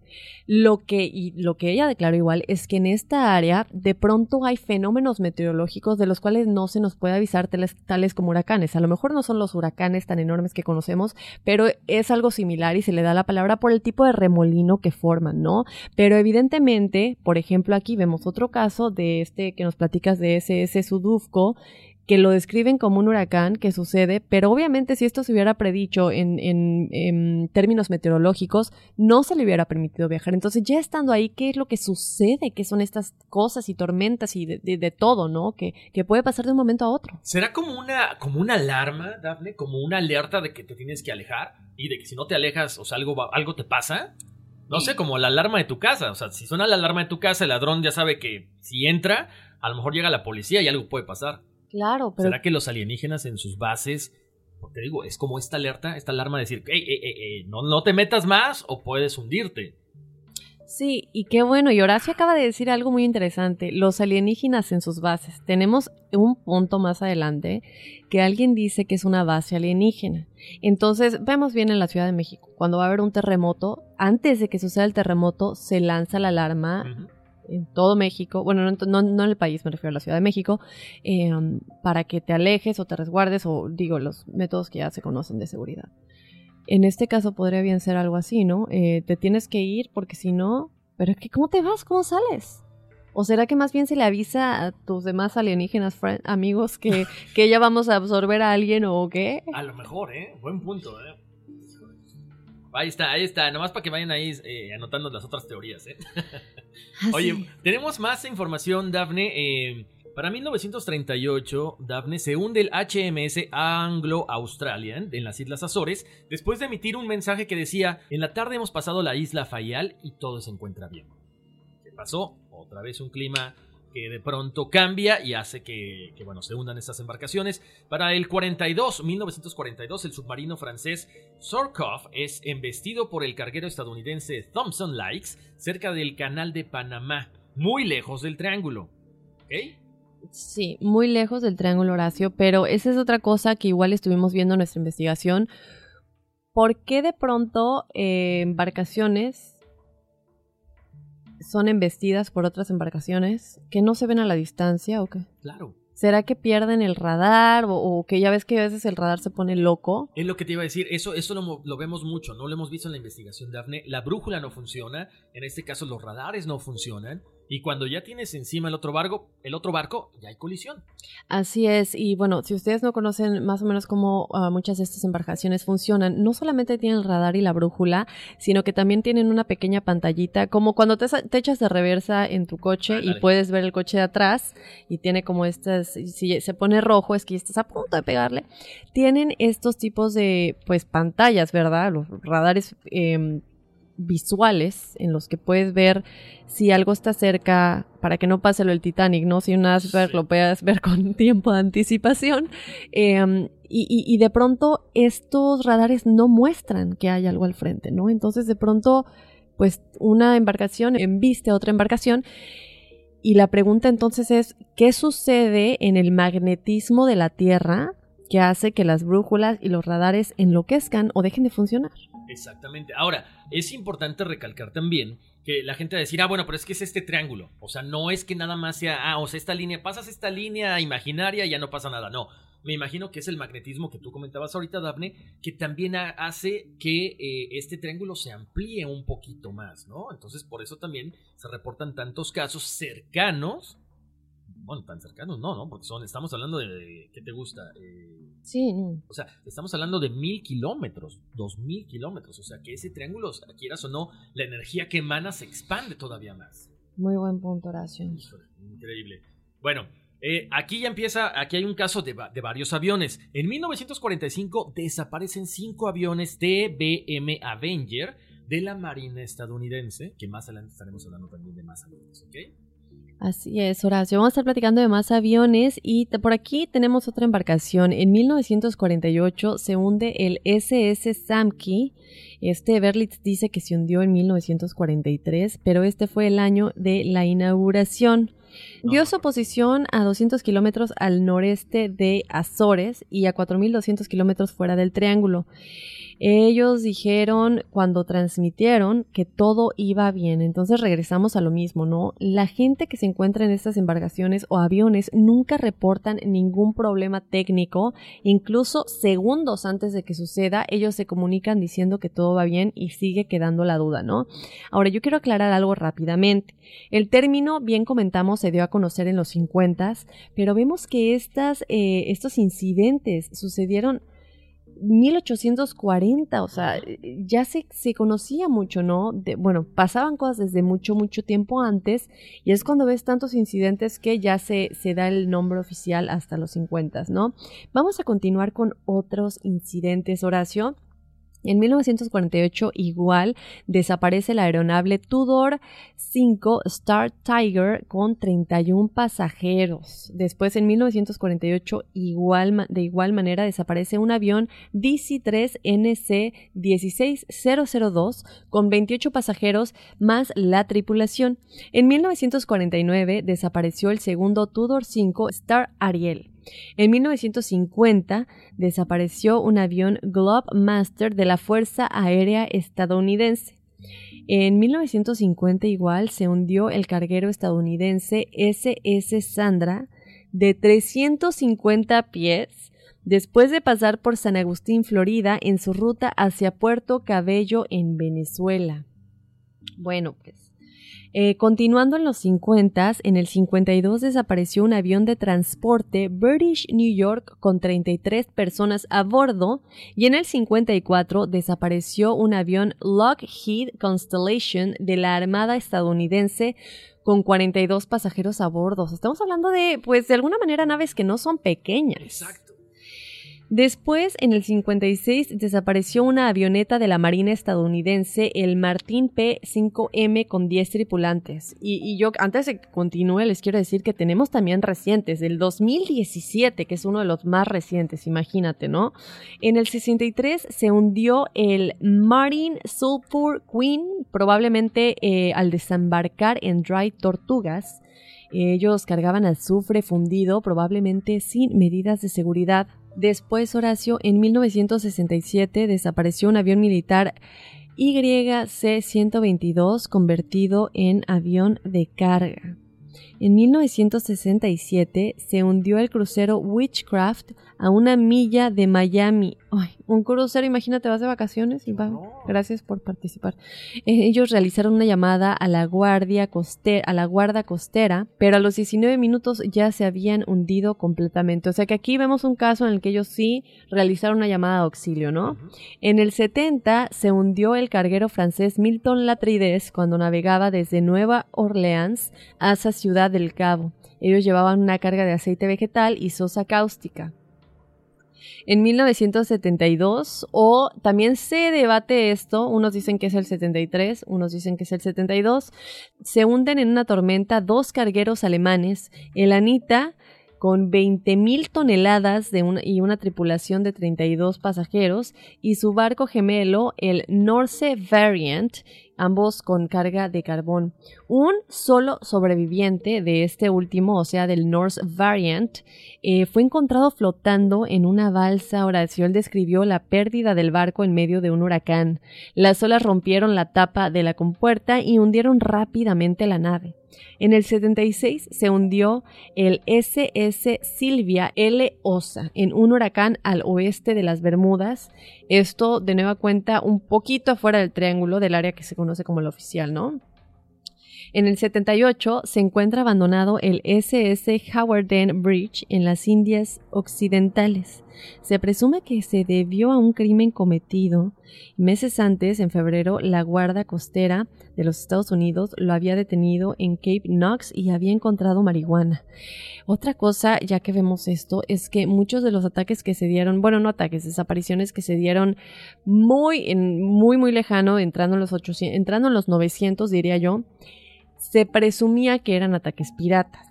Lo que, y lo que ella declaró igual es que en esta área de pronto hay fenómenos meteorológicos de los cuales no se nos puede avisar tales, tales como huracanes. A lo mejor no son los huracanes tan enormes que conocemos, pero es algo similar y se le da la palabra por el tipo de remolino que forman, ¿no? Pero evidentemente, por ejemplo, aquí vemos otro caso de este que nos platicas de SS Sudufco, que lo describen como un huracán que sucede, pero obviamente si esto se hubiera predicho en, en, en, términos meteorológicos, no se le hubiera permitido viajar. Entonces, ya estando ahí, ¿qué es lo que sucede? ¿Qué son estas cosas y tormentas y de, de, de todo, ¿no? Que, que, puede pasar de un momento a otro. ¿Será como una, como una alarma, Dafne? ¿Como una alerta de que te tienes que alejar? Y de que si no te alejas, o sea, algo, algo te pasa? No sé, como la alarma de tu casa. O sea, si suena la alarma de tu casa, el ladrón ya sabe que si entra, a lo mejor llega la policía y algo puede pasar. Claro, pero... ¿Será que los alienígenas en sus bases, porque digo, es como esta alerta, esta alarma de decir, hey, hey, hey, no, no te metas más o puedes hundirte? Sí, y qué bueno, y Horacio acaba de decir algo muy interesante, los alienígenas en sus bases. Tenemos un punto más adelante que alguien dice que es una base alienígena. Entonces, vemos bien en la Ciudad de México, cuando va a haber un terremoto, antes de que suceda el terremoto, se lanza la alarma uh -huh en todo México, bueno, no, no, no, en el país, me refiero a la Ciudad de México, eh, para que te alejes o te resguardes o digo los métodos que ya se conocen de seguridad. En este caso podría bien ser algo así, ¿no? Eh, te tienes que ir porque si no, pero es que ¿cómo te vas? ¿Cómo sales? ¿O será que más bien se le avisa a tus demás alienígenas amigos que, que ya vamos a absorber a alguien o qué? A lo mejor, ¿eh? Buen punto, ¿eh? Ahí está, ahí está. Nomás para que vayan ahí eh, anotando las otras teorías. ¿eh? Oye, tenemos más información, Dafne. Eh, para 1938, Dafne se hunde el HMS Anglo-Australian en las Islas Azores después de emitir un mensaje que decía: En la tarde hemos pasado la isla Fayal y todo se encuentra bien. ¿Qué pasó? Otra vez un clima que de pronto cambia y hace que, bueno, se hundan estas embarcaciones. Para el 42, 1942, el submarino francés Surkoff es embestido por el carguero estadounidense Thompson Likes cerca del canal de Panamá, muy lejos del triángulo. ¿Ok? Sí, muy lejos del triángulo Horacio, pero esa es otra cosa que igual estuvimos viendo en nuestra investigación. ¿Por qué de pronto eh, embarcaciones son embestidas por otras embarcaciones que no se ven a la distancia o qué? Claro. ¿Será que pierden el radar o, o, que ya ves que a veces el radar se pone loco? Es lo que te iba a decir, eso, eso lo, lo, vemos mucho, no lo hemos visto en la investigación, Daphne. La brújula no funciona, en este caso los radares no funcionan. Y cuando ya tienes encima el otro barco, el otro barco, ya hay colisión. Así es, y bueno, si ustedes no conocen más o menos cómo uh, muchas de estas embarcaciones funcionan, no solamente tienen el radar y la brújula, sino que también tienen una pequeña pantallita, como cuando te, te echas de reversa en tu coche ah, y puedes ver el coche de atrás y tiene como estas, si se pone rojo es que estás a punto de pegarle, tienen estos tipos de, pues, pantallas, ¿verdad? Los radares eh, visuales en los que puedes ver si algo está cerca para que no pase lo del Titanic, ¿no? Si un iceberg sí. lo puedes ver con tiempo de anticipación. Eh, y, y, de pronto estos radares no muestran que hay algo al frente, ¿no? Entonces de pronto, pues una embarcación embiste a otra embarcación. Y la pregunta entonces es, ¿qué sucede en el magnetismo de la Tierra que hace que las brújulas y los radares enloquezcan o dejen de funcionar? Exactamente. Ahora, es importante recalcar también que la gente va a decir, ah, bueno, pero es que es este triángulo. O sea, no es que nada más sea, ah, o sea, esta línea, pasas esta línea imaginaria y ya no pasa nada. No. Me imagino que es el magnetismo que tú comentabas ahorita, Daphne, que también hace que eh, este triángulo se amplíe un poquito más, ¿no? Entonces, por eso también se reportan tantos casos cercanos bueno, tan cercanos no, ¿no? Porque son, estamos hablando de, ¿qué te gusta? Eh, sí. O sea, estamos hablando de mil kilómetros, dos mil kilómetros. O sea, que ese triángulo, quieras o no, la energía que emana se expande todavía más. Muy buen punto, Horacio. Increíble. Bueno, eh, aquí ya empieza, aquí hay un caso de, de, varios aviones. En 1945 desaparecen cinco aviones TBM Avenger de la Marina estadounidense, que más adelante estaremos hablando también de más aviones, ¿ok? Así es, Horacio. Vamos a estar platicando de más aviones y por aquí tenemos otra embarcación. En 1948 se hunde el SS Samke. Este Berlitz dice que se hundió en 1943, pero este fue el año de la inauguración. dio su posición a 200 kilómetros al noreste de Azores y a 4.200 kilómetros fuera del Triángulo. Ellos dijeron cuando transmitieron que todo iba bien. Entonces regresamos a lo mismo, ¿no? La gente que se encuentra en estas embarcaciones o aviones nunca reportan ningún problema técnico. Incluso segundos antes de que suceda, ellos se comunican diciendo que todo va bien y sigue quedando la duda, ¿no? Ahora, yo quiero aclarar algo rápidamente. El término, bien comentamos, se dio a conocer en los 50, pero vemos que estas, eh, estos incidentes sucedieron 1840, o sea, ya se, se conocía mucho, ¿no? De, bueno, pasaban cosas desde mucho, mucho tiempo antes y es cuando ves tantos incidentes que ya se, se da el nombre oficial hasta los 50, ¿no? Vamos a continuar con otros incidentes, Horacio. En 1948 igual desaparece la aeronave Tudor 5 Star Tiger con 31 pasajeros. Después en 1948 igual, de igual manera desaparece un avión DC-3 NC 16002 con 28 pasajeros más la tripulación. En 1949 desapareció el segundo Tudor 5 Star Ariel. En 1950 desapareció un avión Globemaster de la Fuerza Aérea Estadounidense. En 1950 igual se hundió el carguero estadounidense SS Sandra de 350 pies después de pasar por San Agustín, Florida, en su ruta hacia Puerto Cabello, en Venezuela. Bueno, pues eh, continuando en los 50, en el 52 desapareció un avión de transporte British New York con 33 personas a bordo y en el 54 desapareció un avión Lockheed Constellation de la Armada estadounidense con 42 pasajeros a bordo. Estamos hablando de, pues, de alguna manera naves que no son pequeñas. Exacto. Después, en el 56, desapareció una avioneta de la Marina estadounidense, el Martin P-5M, con 10 tripulantes. Y, yo, antes de que continúe, les quiero decir que tenemos también recientes, del 2017, que es uno de los más recientes, imagínate, ¿no? En el 63 se hundió el Marine Sulphur Queen, probablemente eh, al desembarcar en Dry Tortugas. Ellos cargaban azufre fundido, probablemente sin medidas de seguridad Después, Horacio, en 1967 desapareció un avión militar YC-122 convertido en avión de carga. En 1967 se hundió el crucero Witchcraft a una milla de Miami. Ay, un crucero, imagínate, vas de vacaciones y va. Gracias por participar. Eh, ellos realizaron una llamada a la guardia costera, a la guarda costera, pero a los 19 minutos ya se habían hundido completamente. O sea que aquí vemos un caso en el que ellos sí realizaron una llamada de auxilio, ¿no? En el 70 se hundió el carguero francés Milton Latrides cuando navegaba desde Nueva Orleans hacia Ciudad del Cabo. Ellos llevaban una carga de aceite vegetal y sosa cáustica en 1972 o también se debate esto, unos dicen que es el 73, unos dicen que es el 72, se hunden en una tormenta dos cargueros alemanes, el Anita con 20.000 toneladas y una tripulación de 32 pasajeros y su barco gemelo, el Norse Variant, ambos con carga de carbón. Un solo sobreviviente de este último, o sea, del Norse Variant, eh, fue encontrado flotando en una balsa. Horacio describió la pérdida del barco en medio de un huracán. Las olas rompieron la tapa de la compuerta y hundieron rápidamente la nave. En el 76 se hundió el SS Silvia L. Osa en un huracán al oeste de las Bermudas. Esto de nueva cuenta un poquito afuera del triángulo del área que se conoce como el oficial, ¿no? En el 78 se encuentra abandonado el SS Hawarden Bridge en las Indias Occidentales. Se presume que se debió a un crimen cometido. Meses antes, en febrero, la Guardia Costera de los Estados Unidos lo había detenido en Cape Knox y había encontrado marihuana. Otra cosa, ya que vemos esto, es que muchos de los ataques que se dieron, bueno, no ataques, desapariciones que se dieron muy, en, muy, muy lejano, entrando en los 800, entrando en los 900, diría yo, se presumía que eran ataques piratas.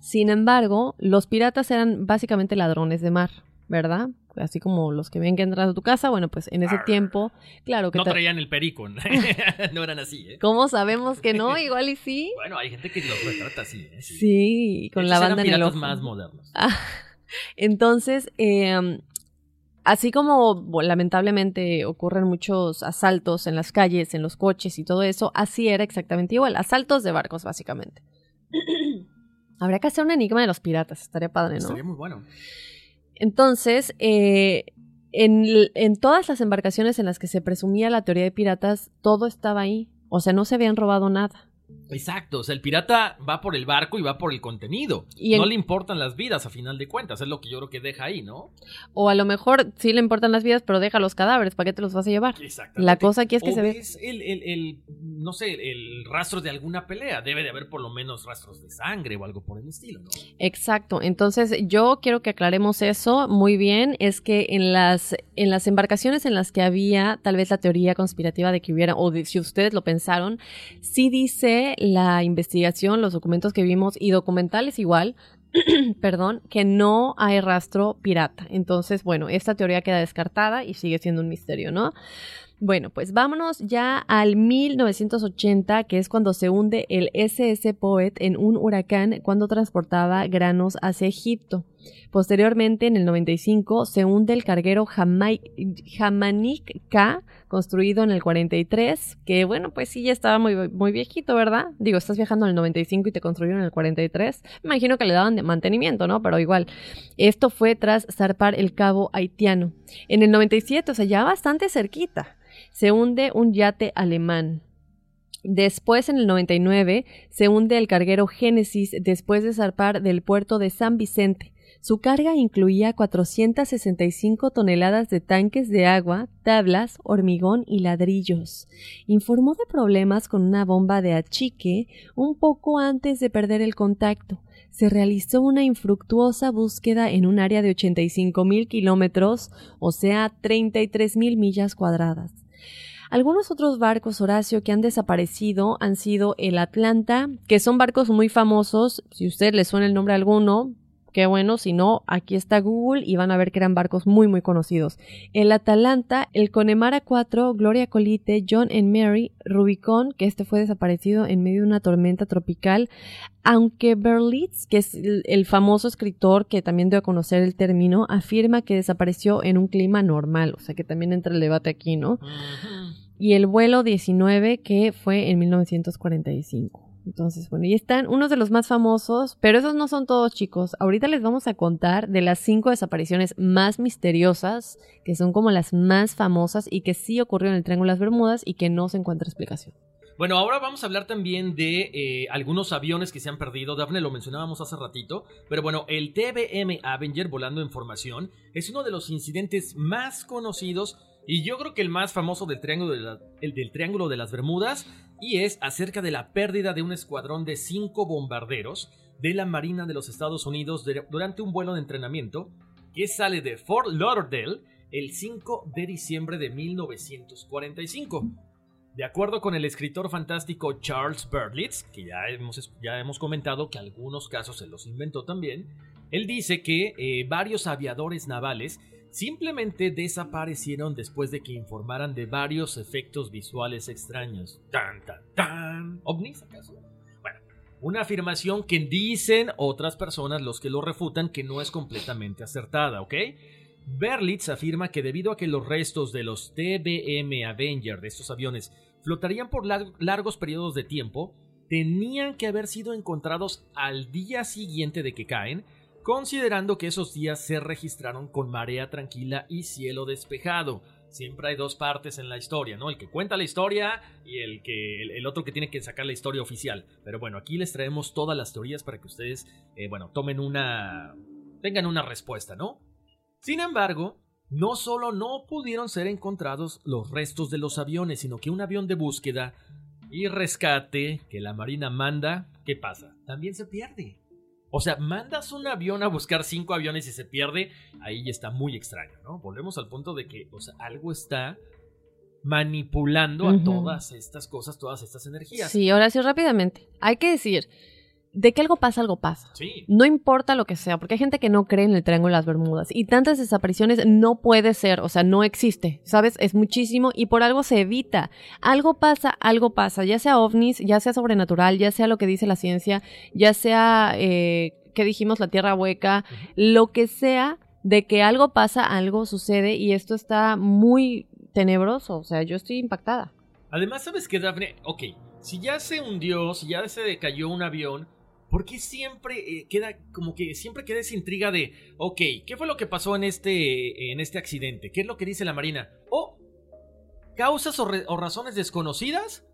Sin embargo, los piratas eran básicamente ladrones de mar. ¿verdad? Así como los que ven que entras a tu casa, bueno, pues en ese tiempo, claro que... No traían el perico, no eran así, ¿eh? ¿Cómo sabemos que no? Igual y sí. Bueno, hay gente que los retrata así, ¿eh? Sí, con Estos la eran banda en el piratas ojo. más modernos. Ah, entonces, eh, así como bueno, lamentablemente ocurren muchos asaltos en las calles, en los coches y todo eso, así era exactamente igual. Asaltos de barcos, básicamente. Habría que hacer un enigma de los piratas, estaría padre, ¿no? Estaría muy bueno. Entonces, eh, en, en todas las embarcaciones en las que se presumía la teoría de piratas, todo estaba ahí. O sea, no se habían robado nada. Exacto, o sea, el pirata va por el barco y va por el contenido. Y No le importan las vidas a final de cuentas, es lo que yo creo que deja ahí, ¿no? O a lo mejor sí le importan las vidas, pero deja los cadáveres, ¿para qué te los vas a llevar? Exactamente. La cosa aquí es que O se ve... el, el- el, no sé, el rastro de alguna pelea. Debe de haber por lo menos rastros de sangre o algo por el estilo, ¿no? Exacto. Entonces, yo quiero que aclaremos eso muy bien. Es que en las, en las embarcaciones en las que había tal vez la teoría conspirativa de que hubiera, o de, si ustedes lo pensaron, sí dice la investigación, los documentos que vimos y documentales igual, perdón, que no hay rastro pirata. Entonces, bueno, esta teoría queda descartada y sigue siendo un misterio, ¿no? Bueno, pues vámonos ya al 1980, que es cuando se hunde el SS Poet en un huracán cuando transportaba granos hacia Egipto. Posteriormente, en el 95, se hunde el carguero Jamanik K, construido en el 43, que bueno, pues sí, ya estaba muy, muy viejito, ¿verdad? Digo, estás viajando en el 95 y te construyeron en el 43. Me imagino que le daban de mantenimiento, ¿no? Pero igual, esto fue tras zarpar el cabo haitiano. En el 97, o sea, ya bastante cerquita, se hunde un yate alemán. Después, en el 99, se hunde el carguero Génesis después de zarpar del puerto de San Vicente. Su carga incluía 465 toneladas de tanques de agua, tablas, hormigón y ladrillos. Informó de problemas con una bomba de achique un poco antes de perder el contacto. Se realizó una infructuosa búsqueda en un área de 85 mil kilómetros, o sea, 33 mil millas cuadradas. Algunos otros barcos, Horacio, que han desaparecido han sido el Atlanta, que son barcos muy famosos. Si usted le suena el nombre a alguno, qué bueno. Si no, aquí está Google y van a ver que eran barcos muy, muy conocidos. El Atalanta, el Connemara 4, Gloria Colite, John and Mary, Rubicon, que este fue desaparecido en medio de una tormenta tropical. Aunque Berlitz, que es el, famoso escritor que también dio a conocer el término, afirma que desapareció en un clima normal. O sea que también entra el debate aquí, ¿no? y el vuelo 19 que fue en 1945. Entonces, bueno, y están unos de los más famosos, pero esos no son todos chicos. Ahorita les vamos a contar de las cinco desapariciones más misteriosas, que son como las más famosas y que sí ocurrió en el Triángulo de las Bermudas y que no se encuentra explicación. Bueno, ahora vamos a hablar también de eh, algunos aviones que se han perdido. Dafne lo mencionábamos hace ratito. Pero bueno, el TBM Avenger volando en formación es uno de los incidentes más conocidos y yo creo que el más famoso del Triángulo de, la- el del Triángulo de las Bermudas. Y es acerca de la pérdida de un escuadrón de cinco bombarderos de la Marina de los Estados Unidos durante un vuelo de entrenamiento que sale de Fort Lauderdale el 5 de diciembre de 1945. De acuerdo con el escritor fantástico Charles Berlitz, que ya hemos, ya hemos comentado que algunos casos se los inventó también, él dice que eh, varios aviadores navales simplemente desaparecieron después de que informaran de varios efectos visuales extraños. Tan, tan, tan. ¿Ovnis acaso? Bueno, una afirmación que dicen otras personas, los que lo refutan, que no es completamente acertada, ¿ok? Berlitz afirma que debido a que los restos de los TBM Avenger de estos aviones flotarían por lar- largos periodos de tiempo, tenían que haber sido encontrados al día siguiente de que caen, considerando que esos días se registraron con marea tranquila y cielo despejado. Siempre hay dos partes en la historia, ¿no? El que cuenta la historia y el que el, otro que tiene que sacar la historia oficial. Pero bueno, aquí les traemos todas las teorías para que ustedes, eh, bueno, tomen una, tengan una respuesta, ¿no? Sin embargo, no solo no pudieron ser encontrados los restos de los aviones, sino que un avión de búsqueda y rescate que la Marina manda, ¿qué pasa? También se pierde. O sea, mandas un avión a buscar cinco aviones y se pierde, ahí ya está muy extraño, ¿no? Volvemos al punto de que, o sea, algo está manipulando a todas estas cosas, todas estas energías. Sí, Horacio, rápidamente. Hay que decir, de que algo pasa, algo pasa. Sí. No importa lo que sea, porque hay gente que no cree en el Triángulo de las Bermudas y tantas desapariciones no puede ser, o sea, no existe, ¿sabes? Es muchísimo y por algo se evita. Algo pasa, algo pasa, ya sea ovnis, ya sea sobrenatural, ya sea lo que dice la ciencia, ya sea, eh, ¿qué dijimos? La tierra hueca, lo que sea, de que algo pasa, algo sucede y esto está muy tenebroso, o sea, yo estoy impactada. Además, ¿sabes qué, Daphne? Ok, si ya se hundió, si ya se cayó un avión, ¿por qué siempre eh, queda como que siempre queda esa intriga de, ok, ¿qué fue lo que pasó en este, en este accidente? ¿Qué es lo que dice la Marina? ¿O causas o, re- o razones desconocidas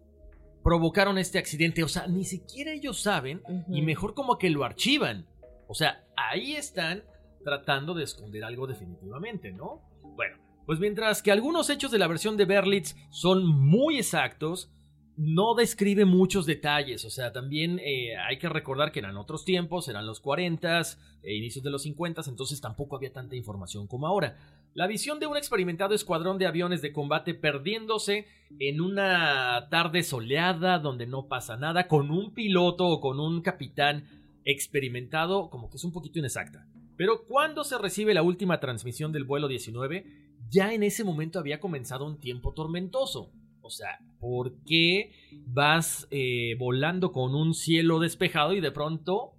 provocaron este accidente? O sea, ni siquiera ellos saben y mejor como que lo archivan. O sea, ahí están tratando de esconder algo definitivamente, ¿no? Bueno, pues mientras que algunos hechos de la versión de Berlitz son muy exactos, no describe muchos detalles, o sea, también eh, hay que recordar que eran otros tiempos, eran los 40, e inicios de los 50, entonces tampoco había tanta información como ahora. La visión de un experimentado escuadrón de aviones de combate perdiéndose en una tarde soleada donde no pasa nada, con un piloto o con un capitán experimentado, como que es un poquito inexacta. Pero cuando se recibe la última transmisión del vuelo 19, ya en ese momento había comenzado un tiempo tormentoso. O sea, ¿por qué vas eh, volando con un cielo despejado y de pronto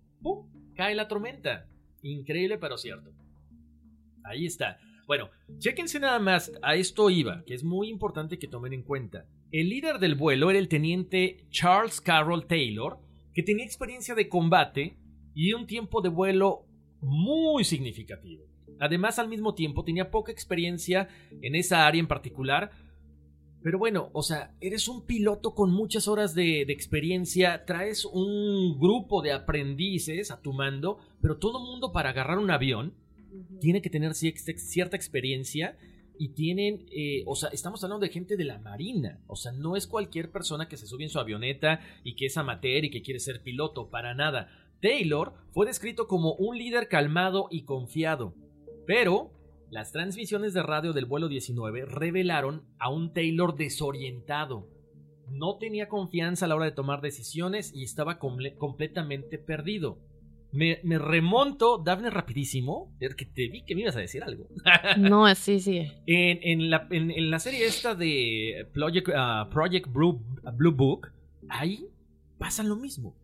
cae la tormenta? Increíble pero cierto. Ahí está. Bueno, chéquense nada más, a esto iba, que es muy importante que tomen en cuenta. El líder del vuelo era el teniente Charles Carroll Taylor, que tenía experiencia de combate y un tiempo de vuelo muy significativo. Además, al mismo tiempo, tenía poca experiencia en esa área en particular. Pero bueno, o sea, eres un piloto con muchas horas de, de experiencia, traes un grupo de aprendices a tu mando, pero todo mundo para agarrar un avión tiene que tener cier- cierta experiencia y tienen, eh, o sea, estamos hablando de gente de la Marina, o sea, no es cualquier persona que se sube en su avioneta y que es amateur y que quiere ser piloto, para nada. Taylor fue descrito como un líder calmado y confiado, pero las transmisiones de radio del vuelo 19 revelaron a un Taylor desorientado. No tenía confianza a la hora de tomar decisiones y estaba comple- completamente perdido. Me, me remonto, Daphne, rapidísimo, que te vi que me ibas a decir algo. No, sí, sí. En, en la, en- en la serie esta de Project, ah, Project Blue, Blue Book, ahí pasa lo mismo.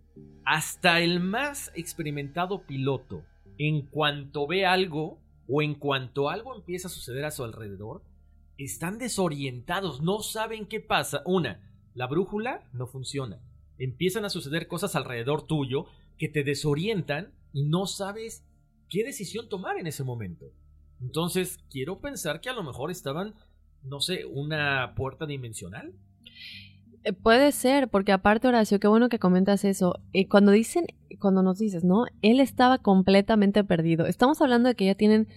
Hasta el más experimentado piloto, en cuanto ve algo o en cuanto algo empieza a suceder a su alrededor, están desorientados, no saben qué pasa. Una, la brújula no funciona. Empiezan a suceder cosas alrededor tuyo que te desorientan y no sabes qué decisión tomar en ese momento. Entonces, quiero pensar que a lo mejor estaban, no sé, una puerta dimensional. Eh, Puede ser, porque aparte, Horacio, qué bueno que comentas eso. Eh, cuando dicen, cuando nos dices, ¿no? Él estaba completamente perdido. Estamos hablando de que ya tienen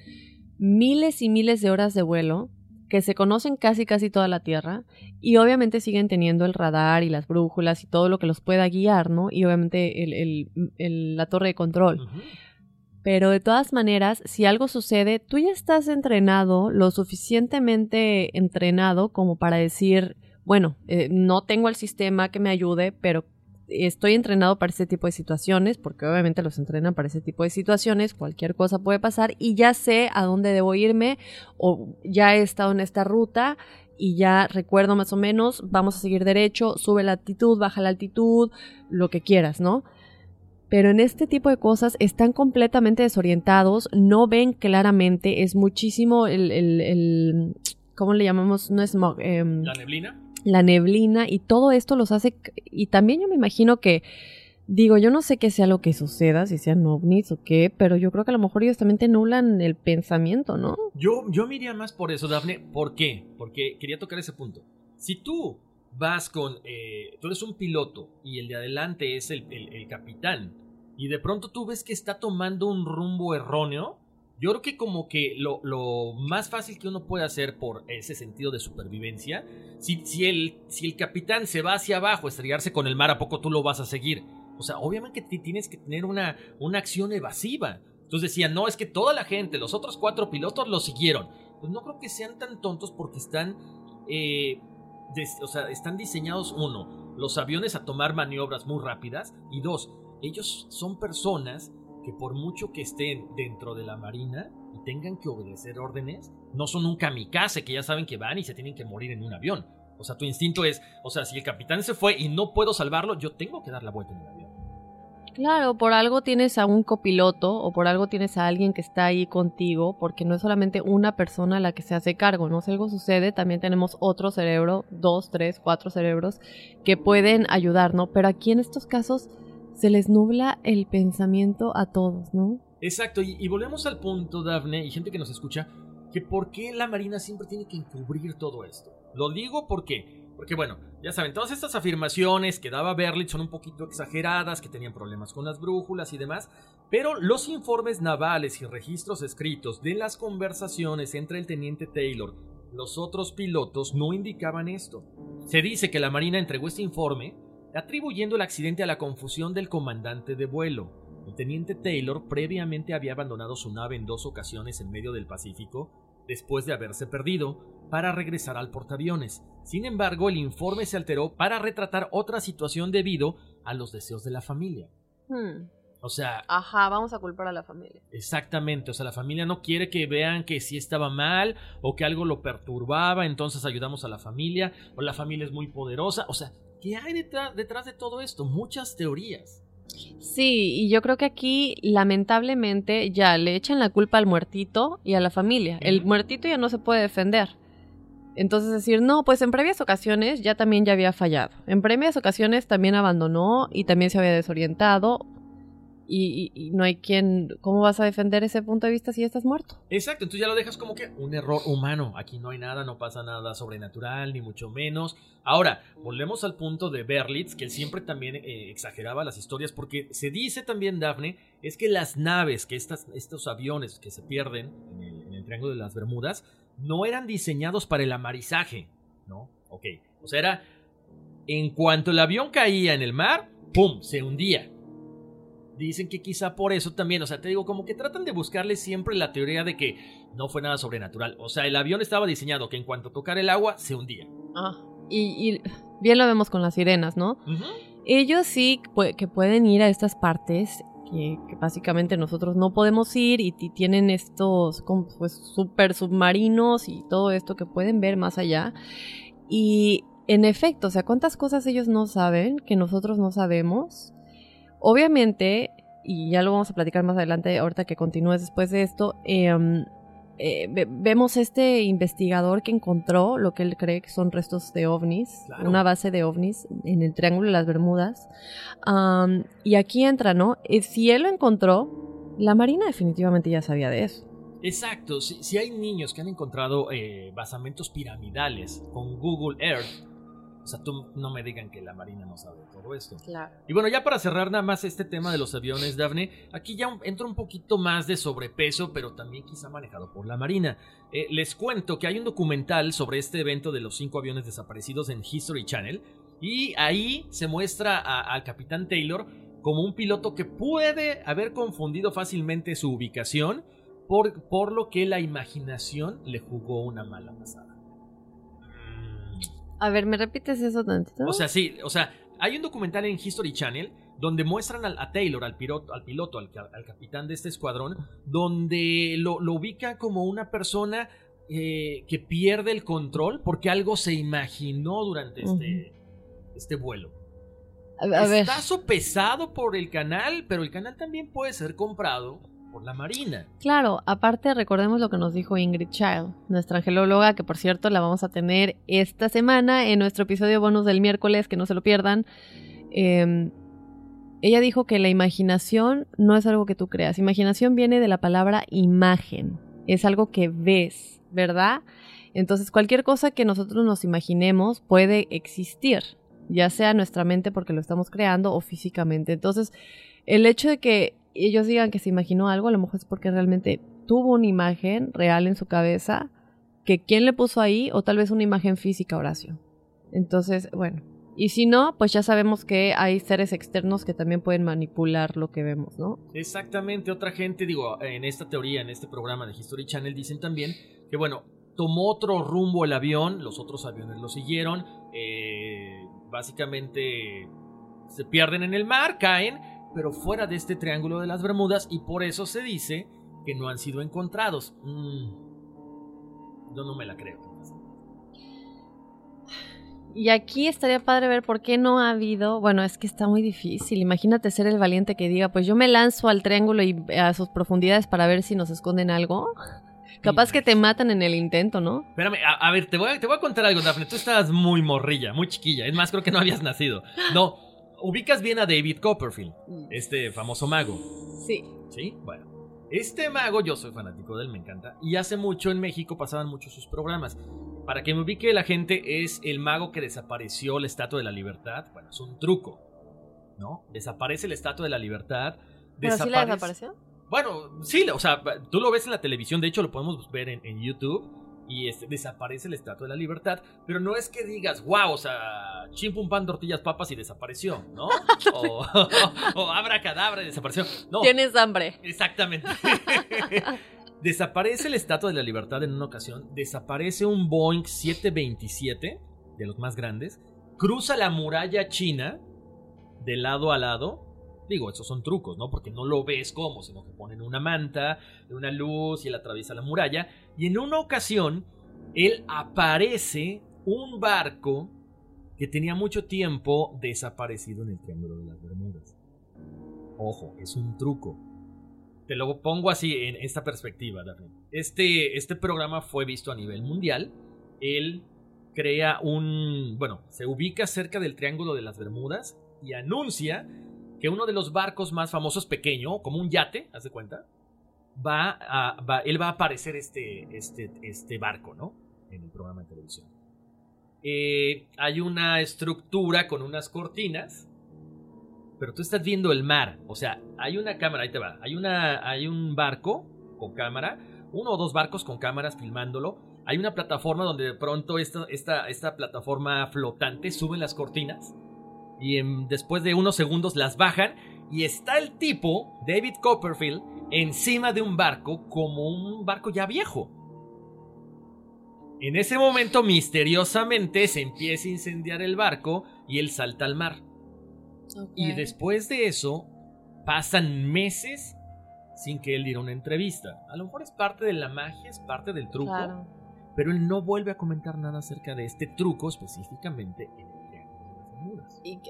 miles y miles de horas de vuelo, que se conocen casi casi toda la Tierra, y obviamente siguen teniendo el radar y las brújulas y todo lo que los pueda guiar, ¿no? Y obviamente el, el- el- la torre de control. Pero de todas maneras, si algo sucede, tú ya estás entrenado, lo suficientemente entrenado como para decir, bueno, eh, no tengo el sistema que me ayude, pero estoy entrenado para ese tipo de situaciones, porque obviamente los entrenan para ese tipo de situaciones, cualquier cosa puede pasar y ya sé a dónde debo irme o ya he estado en esta ruta y ya recuerdo más o menos, vamos a seguir derecho, sube la altitud, baja la altitud, lo que quieras, ¿no? Pero en este tipo de cosas están completamente desorientados, no ven claramente, es muchísimo el, el, el- ¿cómo le llamamos? No es em, La neblina. La neblina y todo esto los hace y también yo me imagino que digo yo no sé qué sea lo que suceda si sean ovnis o qué pero yo creo que a lo mejor ellos también te el pensamiento no Yo, yo me más por eso, Dafne. ¿Por qué? Porque quería tocar ese punto. Si tú vas con. eh, tú eres un piloto y el de adelante es el- el capitán, y de pronto tú ves que está tomando un rumbo erróneo, yo creo que como que lo, más fácil que uno puede hacer por ese sentido de supervivencia, si, el, capitán se va hacia abajo a estrellarse con el mar, ¿a poco tú lo vas a seguir? O sea, obviamente tienes que tener una, acción evasiva. Entonces decían, no, es que toda la gente, los otros cuatro pilotos lo siguieron. Pues no creo que sean tan tontos porque están, eh, o sea, están diseñados, uno, los aviones a tomar maniobras muy rápidas. Y dos, ellos son personas que por mucho que estén dentro de la marina y tengan que obedecer órdenes, no son un kamikaze que ya saben que van y se tienen que morir en un avión. O sea, tu instinto es, o sea, si el capitán se fue y no puedo salvarlo, yo tengo que dar la vuelta en el avión. Claro, por algo tienes a un copiloto o por algo tienes a alguien que está ahí contigo, porque no es solamente una persona la que se hace cargo, ¿no? Si algo sucede, también tenemos otro cerebro, dos, tres, cuatro cerebros que pueden ayudar, ¿no? Pero aquí en estos casos se les nubla el pensamiento a todos, ¿no? Exacto, y, volvemos al punto, Dafne, y gente que nos escucha, que por qué la Marina siempre tiene que encubrir todo esto. Lo digo porque porque bueno, ya saben, todas estas afirmaciones que daba Berlitz son un poquito exageradas, que tenían problemas con las brújulas y demás, pero los informes navales y registros escritos de las conversaciones entre el teniente Taylor los otros pilotos no indicaban esto. Se dice que la Marina entregó este informe atribuyendo el accidente a la confusión del comandante de vuelo. El teniente Taylor previamente había abandonado su nave en dos ocasiones en medio del Pacífico después de haberse perdido para regresar al portaaviones. Sin embargo, el informe se alteró para retratar otra situación debido a los deseos de la familia. Hmm. O sea... Ajá, vamos a culpar a la familia. Exactamente, o sea, la familia no quiere que vean que sí estaba mal o que algo lo perturbaba, entonces ayudamos a la familia, o la familia es muy poderosa, o sea, ¿qué hay detrás, detrás de todo esto? Muchas teorías. Sí, y yo creo que aquí lamentablemente ya le echan la culpa al muertito y a la familia. El muertito ya no se puede defender. Entonces decir, no, pues en previas ocasiones ya también ya había fallado. En previas ocasiones también abandonó y también se había desorientado. Y, no hay quien, ¿cómo vas a defender ese punto de vista si estás muerto? Exacto, entonces ya lo dejas como que un error humano. Aquí no hay nada, no pasa nada sobrenatural, ni mucho menos. Ahora, volvemos al punto de Berlitz, que él siempre también eh, exageraba las historias, porque se dice también, Daphne, es que las naves, que estas, estos aviones que se pierden en el, en el Triángulo de las Bermudas, no eran diseñados para el amarizaje, ¿no? Ok, o sea, era en cuanto el avión caía en el mar, ¡pum!, se hundía. Dicen que quizá por eso también, o sea, te digo, como que tratan de buscarle siempre la teoría de que no fue nada sobrenatural. O sea, el avión estaba diseñado que en cuanto tocara el agua, se hundía. Ah, y, bien lo vemos con las sirenas, ¿no? Ellos sí que pueden ir a estas partes que, básicamente nosotros no podemos ir y, tienen estos pues, super submarinos y todo esto que pueden ver más allá. Y en efecto, o sea, ¿cuántas cosas ellos no saben que nosotros no sabemos? Obviamente, y ya lo vamos a platicar más adelante, ahorita que continúes después de esto, eh, eh, vemos este investigador que encontró lo que él cree que son restos de ovnis, una base de ovnis en el Triángulo de las Bermudas. y aquí entra, ¿no? Eh, si él lo encontró, la Marina definitivamente ya sabía de eso. Exacto, si, hay niños que han encontrado eh, basamentos piramidales con Google Earth, sea, tú no me digan que la Marina no sabe todo esto. Claro. Y bueno, ya para cerrar nada más este tema de los aviones, Daphne, aquí ya entra un poquito más de sobrepeso, pero también quizá manejado por la Marina. Eh, les cuento que hay un documental sobre este evento de los cinco aviones desaparecidos en History Channel, y ahí se muestra al capitán Taylor como un piloto que puede haber confundido fácilmente su ubicación, por, por lo que la imaginación le jugó una mala pasada. A ver, ¿me repites eso tantito? O sea, sí, o sea, hay un documental en History Channel donde muestran a, Taylor, al piloto, al, piloto al, capitán de este escuadrón, donde lo, ubica como una persona eh, que pierde el control porque algo se imaginó durante este, este vuelo. A, Está sopesado por el canal, pero el canal también puede ser comprado por la Marina. Claro, aparte recordemos lo que nos dijo Ingrid Child, nuestra angelóloga, que por cierto la vamos a tener esta semana en nuestro episodio bonus del miércoles, que no se lo pierdan. Em, ella dijo que la imaginación no es algo que tú creas, imaginación viene de la palabra imagen, es algo que ves, ¿verdad? Entonces cualquier cosa que nosotros nos imaginemos puede existir, ya sea nuestra mente porque lo estamos creando o físicamente. Entonces, el hecho de que ellos digan que se imaginó algo, a lo mejor es porque realmente tuvo una imagen real en su cabeza, que quién le puso ahí, o tal vez una imagen física, Horacio. Entonces, bueno. Y si no, pues ya sabemos que hay seres externos que también pueden manipular lo que vemos, ¿no? Exactamente, otra gente, digo, en esta teoría, en este programa de History Channel, dicen también que, bueno, tomó otro rumbo el avión, los otros aviones lo siguieron, eh, básicamente se pierden en el mar, caen, pero fuera de este triángulo de las Bermudas y por eso se dice que no han sido encontrados. Mm. Yo no me la creo. Y aquí estaría padre ver por qué no ha habido. Bueno, es que está muy difícil. Imagínate ser el valiente que diga, pues yo me lanzo al triángulo y a sus profundidades para ver si nos esconden algo. Capaz que te matan en el intento, ¿no? Espérame, a, ver, te voy, a, te voy a contar algo, Daphne. Tú estás muy morrilla, muy chiquilla. Es más, creo que no habías nacido. No, ubicas bien a David Copperfield, este famoso mago. Sí. Sí, bueno. Este mago, yo soy fanático de él, me encanta. Y hace mucho en México pasaban mucho sus programas. Para que me ubique la gente, es el mago que desapareció la Estatua de la Libertad. Bueno, es un truco, ¿no? Desaparece la Estatua de la Libertad. ¿Pero sí la desapareció? Bueno, sí, o sea, tú lo ves en la televisión, de hecho lo podemos ver en, YouTube. Y este, desaparece la Estatua de la Libertad. Pero no es que digas, wow, o sea, chimpum pan, tortillas, papas y desapareció, ¿no? o, o, abra cadabra y desapareció. No. Tienes hambre. Exactamente. desaparece la Estatua de la Libertad en una ocasión. Desaparece un Boeing 727, de los más grandes. Cruza la muralla china de lado a lado Digo, esos son trucos, ¿no? Porque no lo ves como, sino que ponen una manta, una luz y él atraviesa la muralla. Y en una ocasión, él aparece un barco que tenía mucho tiempo desaparecido en el Triángulo de las Bermudas. Ojo, es un truco. Te lo pongo así en esta perspectiva, David. Este, este programa fue visto a nivel mundial. Él crea un... Bueno, se ubica cerca del Triángulo de las Bermudas y anuncia que uno de los barcos más famosos, pequeño, como un yate, haz de cuenta, va a, él va a aparecer este, este, este barco, ¿no? En el programa de televisión. Eh, hay una estructura con unas cortinas, pero tú estás viendo el mar, o sea, hay una cámara, ahí te va, hay, una, hay un barco con cámara, uno o dos barcos con cámaras filmándolo, hay una plataforma donde de pronto esta, esta, esta plataforma flotante sube las cortinas y después de unos segundos las bajan y está el tipo, David Copperfield, encima de un barco como un barco ya viejo. En ese momento, misteriosamente, se empieza a incendiar el barco y él salta al mar. Y después de eso, pasan meses sin que él diera una entrevista. A lo mejor es parte de la magia, es parte del truco. Pero él no vuelve a comentar nada acerca de este truco específicamente en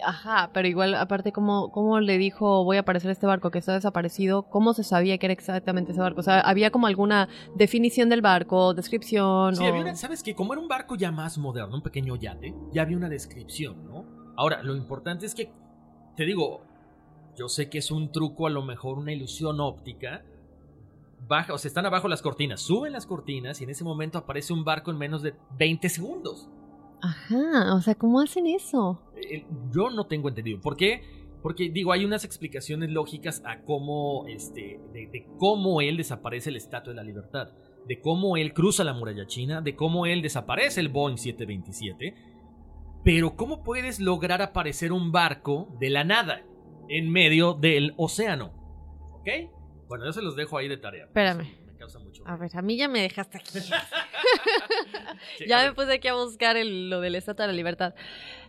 ajá, pero igual, aparte, ¿cómo, ¿cómo le dijo voy a aparecer este barco que está desaparecido? ¿Cómo se sabía que era exactamente ese barco? O sea, ¿había como alguna definición del barco, descripción? Sí, había ¿sabes qué? Como era un barco ya más moderno, un pequeño yate, ya había una descripción, ¿no? Ahora, lo importante es que, te digo, yo sé que es un truco, a lo mejor una ilusión óptica, baja, o sea, están abajo las cortinas, suben las cortinas y en ese momento aparece un barco en menos de 20 segundos. Ajá, o sea, ¿cómo hacen eso? Eh, yo no tengo entendido. ¿Por qué? Porque digo, hay unas explicaciones lógicas a cómo, este, de, cómo él desaparece el Estatua de la Libertad, de cómo él cruza la muralla china, de cómo él desaparece el Boeing 727. Pero ¿cómo puedes lograr aparecer un barco de la nada en medio del océano? ¿Ok? Bueno, yo se los dejo ahí de tarea. Espérame. A ver, a mí ya me dejaste aquí. ya me puse aquí a buscar lo del Estatua de la Libertad.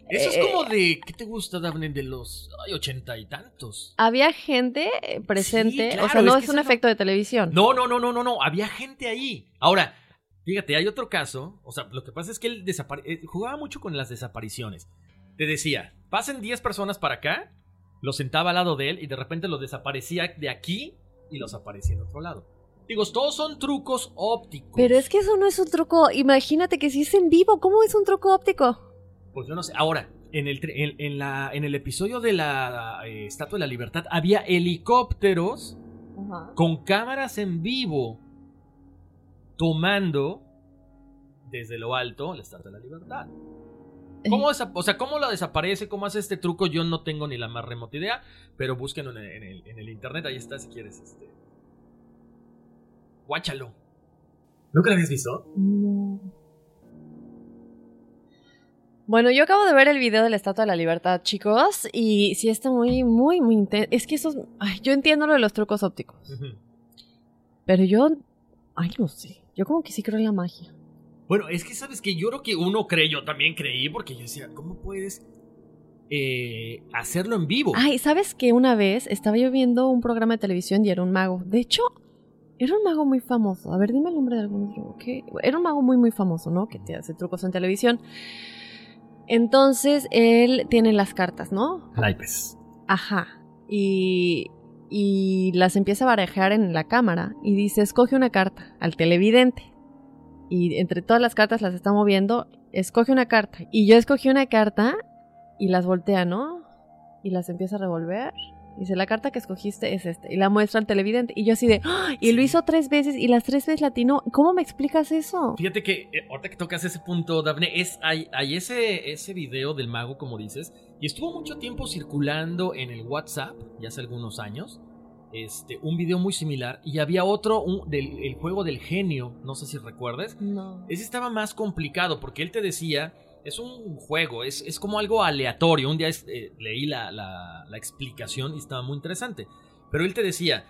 Eso es como eh, de, ¿qué te gusta, Daphne? De los ay, ochenta y tantos. Había gente presente, o sea, no es, un efecto de televisión. No, no, no, no, no, no, había gente ahí. Ahora, fíjate, hay otro caso, o sea, lo que pasa es que él eh, jugaba mucho con las desapariciones. Te decía, pasen 10 personas para acá, lo sentaba al lado de él y de repente lo desaparecía de aquí y los aparecía en otro lado. Digo, todos son trucos ópticos. Pero es que eso no es un truco. Imagínate que si es en vivo, ¿cómo es un truco óptico? Pues yo no sé. Ahora, en el, en, la, en el episodio de la eh, Estatua de la Libertad había helicópteros con cámaras en vivo tomando desde lo alto la Estatua de la Libertad. ¿Cómo, o sea, ¿Cómo la desaparece? ¿Cómo hace este truco? Yo no tengo ni la más remota idea, pero búsquenlo en el, en el internet, ahí está si quieres este, Guáchalo. ¿Nunca lo habías visto? No. Bueno, yo acabo de ver el video de la Estatua de la Libertad, chicos, y sí está muy, muy, muy intenso. Es que eso, ay, yo entiendo lo de los trucos ópticos. Pero yo, ay, no sé, yo como que sí creo en la magia. Bueno, es que sabes que yo creo que uno cree, yo también creí, porque yo decía, ¿cómo puedes eh, hacerlo en vivo. Ay, ¿sabes que una vez estaba yo viendo un programa de televisión y era un mago? De hecho, era un mago muy famoso. A ver, dime el nombre de algún otro. ¿qué? Era un mago muy, muy famoso, ¿no? Que te hace trucos en televisión. Entonces, él tiene las cartas, ¿no? Naipes. Ajá. Y, y las empieza a barajear en la cámara y dice, escoge una carta al televidente. Y entre todas las cartas las está moviendo, escoge una carta. Y yo escogí una carta y las voltea, ¿no? Y las empieza a revolver. Dice, la carta que escogiste es esta. Y la muestra al televidente. Y yo así de, ¡Ah! y lo hizo tres veces y las tres veces latino. ¿Cómo me explicas eso? Fíjate que eh, ahorita que tocas ese punto, Daphne, es, hay, hay ese, ese video del mago, como dices, y estuvo mucho tiempo circulando en el WhatsApp, ya hace algunos años, este, un video muy similar, y había otro, un, del el juego del genio, no sé si recuerdes. No. Ese estaba más complicado, porque él te decía, es un juego, es, es como algo aleatorio. Un día eh, leí la, la, la explicación y estaba muy interesante. Pero él te decía,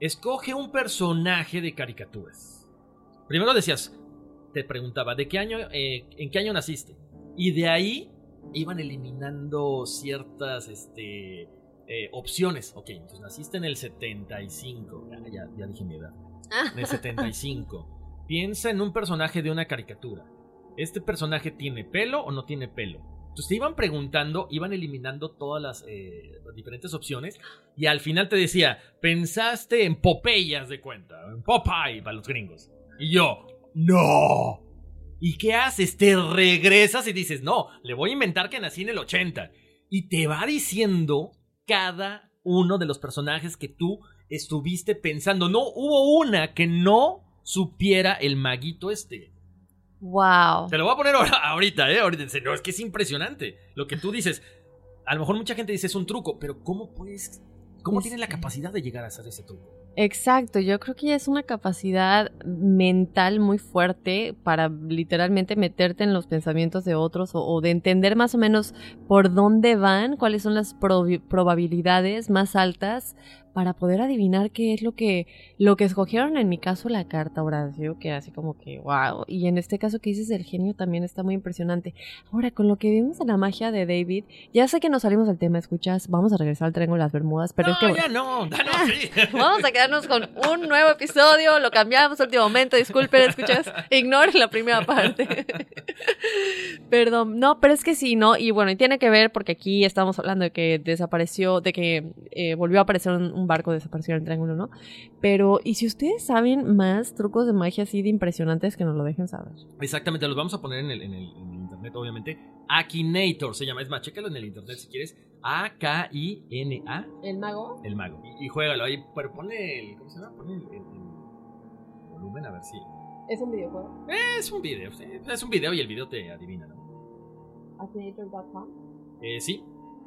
escoge un personaje de caricaturas. Primero decías, te preguntaba, ¿de qué año, eh, en qué año naciste? Y de ahí iban eliminando ciertas este, eh, opciones. Ok, entonces naciste en el 75. Ya, ya, ya dije mi edad. En el 75. Piensa en un personaje de una caricatura. ¿Este personaje tiene pelo o no tiene pelo? Entonces te iban preguntando, iban eliminando todas las, eh, diferentes opciones y al final te decía, pensaste en Popeyas de cuenta, en Popeye para los gringos. Y yo, no. ¿Y qué haces? Te regresas y dices, no, le voy a inventar que nací en el 80. Y te va diciendo cada uno de los personajes que tú estuviste pensando. No hubo una que no supiera el maguito este. Wow. Te lo voy a poner ahora- ahorita, ¿eh? Ahorita, no, es que es impresionante. Lo que tú dices. A lo mejor mucha gente dice es un truco, pero ¿cómo puedes. ¿Cómo Es tiene la capacidad de llegar a hacer ese truco? Exacto, yo creo que ya es una capacidad mental muy fuerte para literalmente meterte en los pensamientos de otros o, o de entender más o menos por dónde van, cuáles son las probabilidades más altas para poder adivinar qué es lo que lo que escogieron en mi caso la carta Horacio, que así como que wow, y en este caso que dices del genio también está muy impresionante. Ahora, con lo que vimos de la magia de David, ya sé que nos salimos del tema, escuchas, vamos a regresar al Triángulo de las Bermudas, pero es que no, ya no, ya no, sí. Vamos a quedarnos con un nuevo episodio, lo cambiamos a último momento, disculpen, escuchas, ignoren la primera parte. Perdón, no, pero es que sí, ¿no? Y bueno, y tiene que ver porque aquí estamos hablando de que desapareció, de que eh, volvió a aparecer un, un barco desapareció en el triángulo, ¿no? Pero, y si ustedes saben más trucos de magia así de impresionantes, que nos lo dejen saber. Exactamente, los vamos a poner en el, en el- en el internet, obviamente. Akinator se llama. Es más, chécalo en el internet si quieres. A-K-I-N-A, ¿El mago? el mago. Y, y juégalo ahí, pero ponle el. ¿Cómo se llama? Ponle el, el- el volumen a ver si. ¿Es un videojuego? Es un video, sí, es un video y el video te adivina, ¿no? Akinator.com. Eh, sí.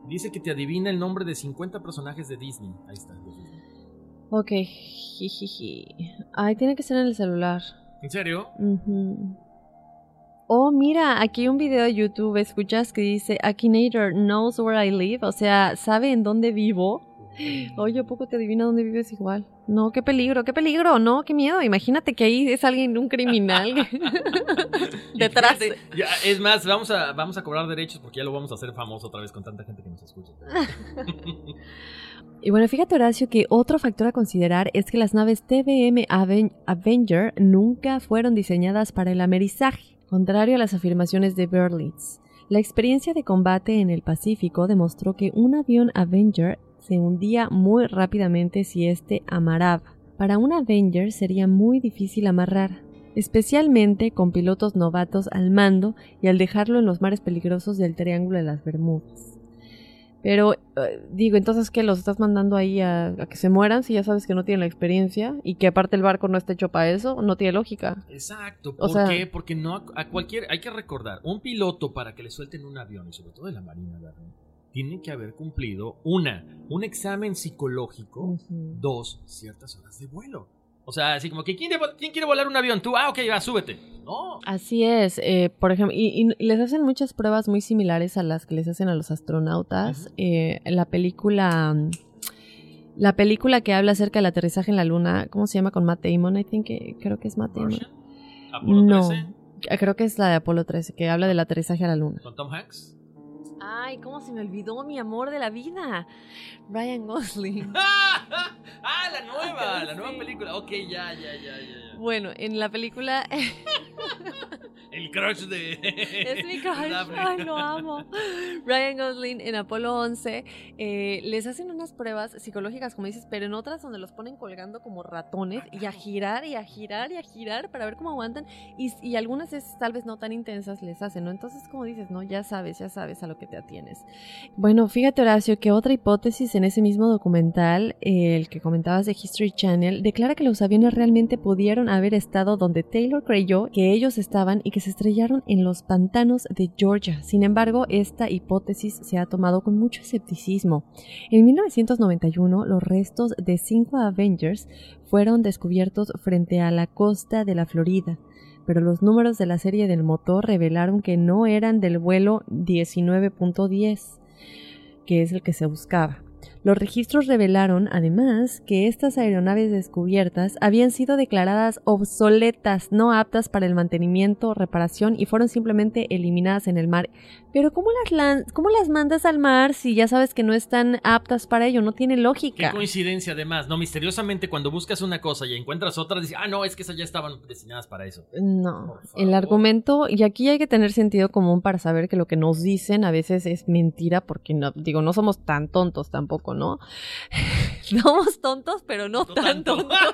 Dice que te adivina el nombre de 50 personajes de Disney. Ahí está. Ok. Ay, tiene que ser en el celular. ¿En serio? Oh, mira, aquí hay un video de YouTube, escuchas que dice Akinator knows where I live, o sea, sabe en dónde vivo. Oye, ¿a poco te adivina dónde vives igual? No, qué peligro, qué peligro, no, qué miedo. Imagínate que ahí es alguien, un criminal detrás. Fíjate, ya, es más, vamos a, vamos a cobrar derechos porque ya lo vamos a hacer famoso otra vez con tanta gente que nos escucha. Y bueno, fíjate Horacio que otro factor a considerar es que las naves TBM Aven- Avenger nunca fueron diseñadas para el amerizaje, contrario a las afirmaciones de Berlitz. La experiencia de combate en el Pacífico demostró que un avión Avenger se hundía muy rápidamente si éste amarraba. Para un Avenger sería muy difícil amarrar, especialmente con pilotos novatos al mando y al dejarlo en los mares peligrosos del Triángulo de las Bermudas. Pero eh, digo, entonces que los estás mandando ahí a, a que se mueran si ya sabes que no tienen la experiencia y que aparte el barco no está hecho para eso, no tiene lógica. Exacto. O ¿Por sea- qué? Porque no a, a cualquier. Hay que recordar, un piloto para que le suelten un avión, y sobre todo de la Marina, ¿verdad? Tiene que haber cumplido, una, un examen psicológico, dos, ciertas horas de vuelo. O sea, así como que, ¿quién, de- quién quiere volar un avión? Tú, ah, ok, va, súbete. No. Así es, eh, por ejemplo, y, y les hacen muchas pruebas muy similares a las que les hacen a los astronautas. Eh, la película, la película que habla acerca del aterrizaje en la luna, ¿cómo se llama? Con Matt Damon, I think que creo que es Matt Damon. Apolo no, 13, creo que es la de Apolo 13, que habla del aterrizaje a la luna. con Tom Hanks. Ay, cómo se me olvidó mi amor de la vida. Ryan Gosling. ah, la nueva, la nueva película. Ok, ya, ya, ya, ya. Bueno, en la película. El crush de. Es mi crush. Ay, lo amo. Ryan Gosling en Apolo 11 eh, les hacen unas pruebas psicológicas, como dices, pero en otras donde los ponen colgando como ratones y a girar y a girar y a girar para ver cómo aguantan. Y, y algunas veces, tal vez no tan intensas, les hacen, ¿no? Entonces, como dices, ¿no? Ya sabes, ya sabes a lo que te atienes. Bueno, fíjate, Horacio, que otra hipótesis en ese mismo documental, el que comentabas de History Channel, declara que los aviones realmente pudieron haber estado donde Taylor creyó que ellos estaban y que se estrellaron en los pantanos de Georgia. Sin embargo, esta hipótesis se ha tomado con mucho escepticismo. En 1991, los restos de cinco Avengers fueron descubiertos frente a la costa de la Florida pero los números de la serie del motor revelaron que no eran del vuelo 19.10, que es el que se buscaba. Los registros revelaron, además, que estas aeronaves descubiertas habían sido declaradas obsoletas, no aptas para el mantenimiento reparación y fueron simplemente eliminadas en el mar. Pero ¿cómo las, ¿cómo las mandas al mar si ya sabes que no están aptas para ello? No tiene lógica. Qué coincidencia además, ¿no? Misteriosamente cuando buscas una cosa y encuentras otra, dices, ah, no, es que esas ya estaban destinadas para eso. No, el argumento, y aquí hay que tener sentido común para saber que lo que nos dicen a veces es mentira porque, no, digo, no somos tan tontos tampoco, ¿no? Somos tontos, pero no, tan tontos.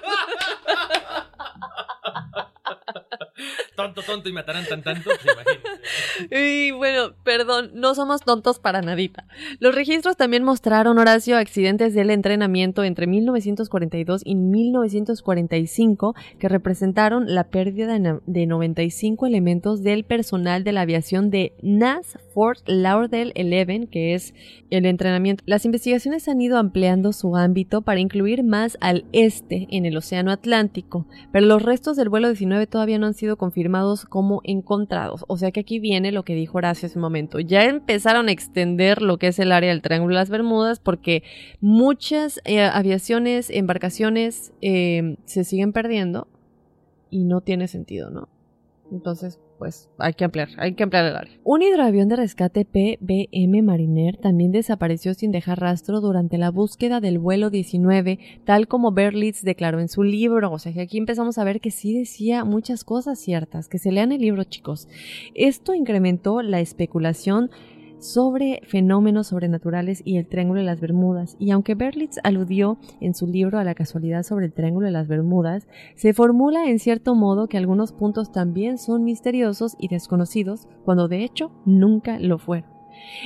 tonto, tonto y matarán tan tanto, pues Y bueno, perdón, no somos tontos para nadita. Los registros también mostraron, Horacio, accidentes del entrenamiento entre 1942 y 1945 que representaron la pérdida de 95 elementos del personal de la aviación de NAS Fort Lauderdale 11, que es el entrenamiento. Las investigaciones han ido ampliando su ámbito para incluir más al este en el Océano Atlántico, pero los restos del vuelo 19 todavía no han sido confirmados como encontrados. O sea que aquí viene lo que dijo Horacio hace un momento. Ya empezaron a extender lo que es el área del Triángulo de las Bermudas porque muchas eh, aviaciones, embarcaciones eh, se siguen perdiendo y no tiene sentido, ¿no? Entonces, pues hay que ampliar, hay que ampliar el área. Un hidroavión de rescate PBM Mariner también desapareció sin dejar rastro durante la búsqueda del vuelo 19, tal como Berlitz declaró en su libro. O sea que aquí empezamos a ver que sí decía muchas cosas ciertas, que se lean el libro chicos. Esto incrementó la especulación sobre fenómenos sobrenaturales y el Triángulo de las Bermudas, y aunque Berlitz aludió en su libro a la casualidad sobre el Triángulo de las Bermudas, se formula en cierto modo que algunos puntos también son misteriosos y desconocidos, cuando de hecho nunca lo fueron.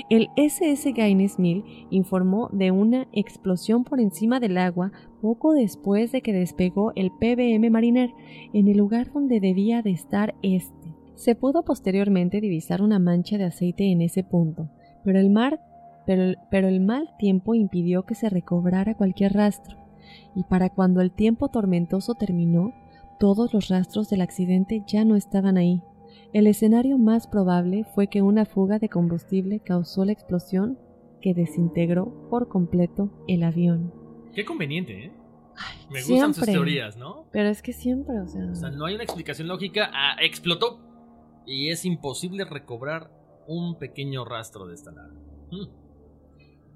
El SS Gaines Mill informó de una explosión por encima del agua poco después de que despegó el PBM Mariner en el lugar donde debía de estar este. Se pudo posteriormente divisar una mancha de aceite en ese punto, pero el, mar, pero, el mal tiempo impidió que se recobrara cualquier rastro, y para cuando el tiempo tormentoso terminó, todos los rastros del accidente ya no estaban ahí. El escenario más probable fue que una fuga de combustible causó la explosión que desintegró por completo el avión. Qué conveniente, ¿eh? Me gustan sus teorías, ¿no? Pero es que siempre, o sea... O sea, no hay una explicación lógica. Ah, explotó y es imposible recobrar un pequeño rastro de esta nave. Hmm.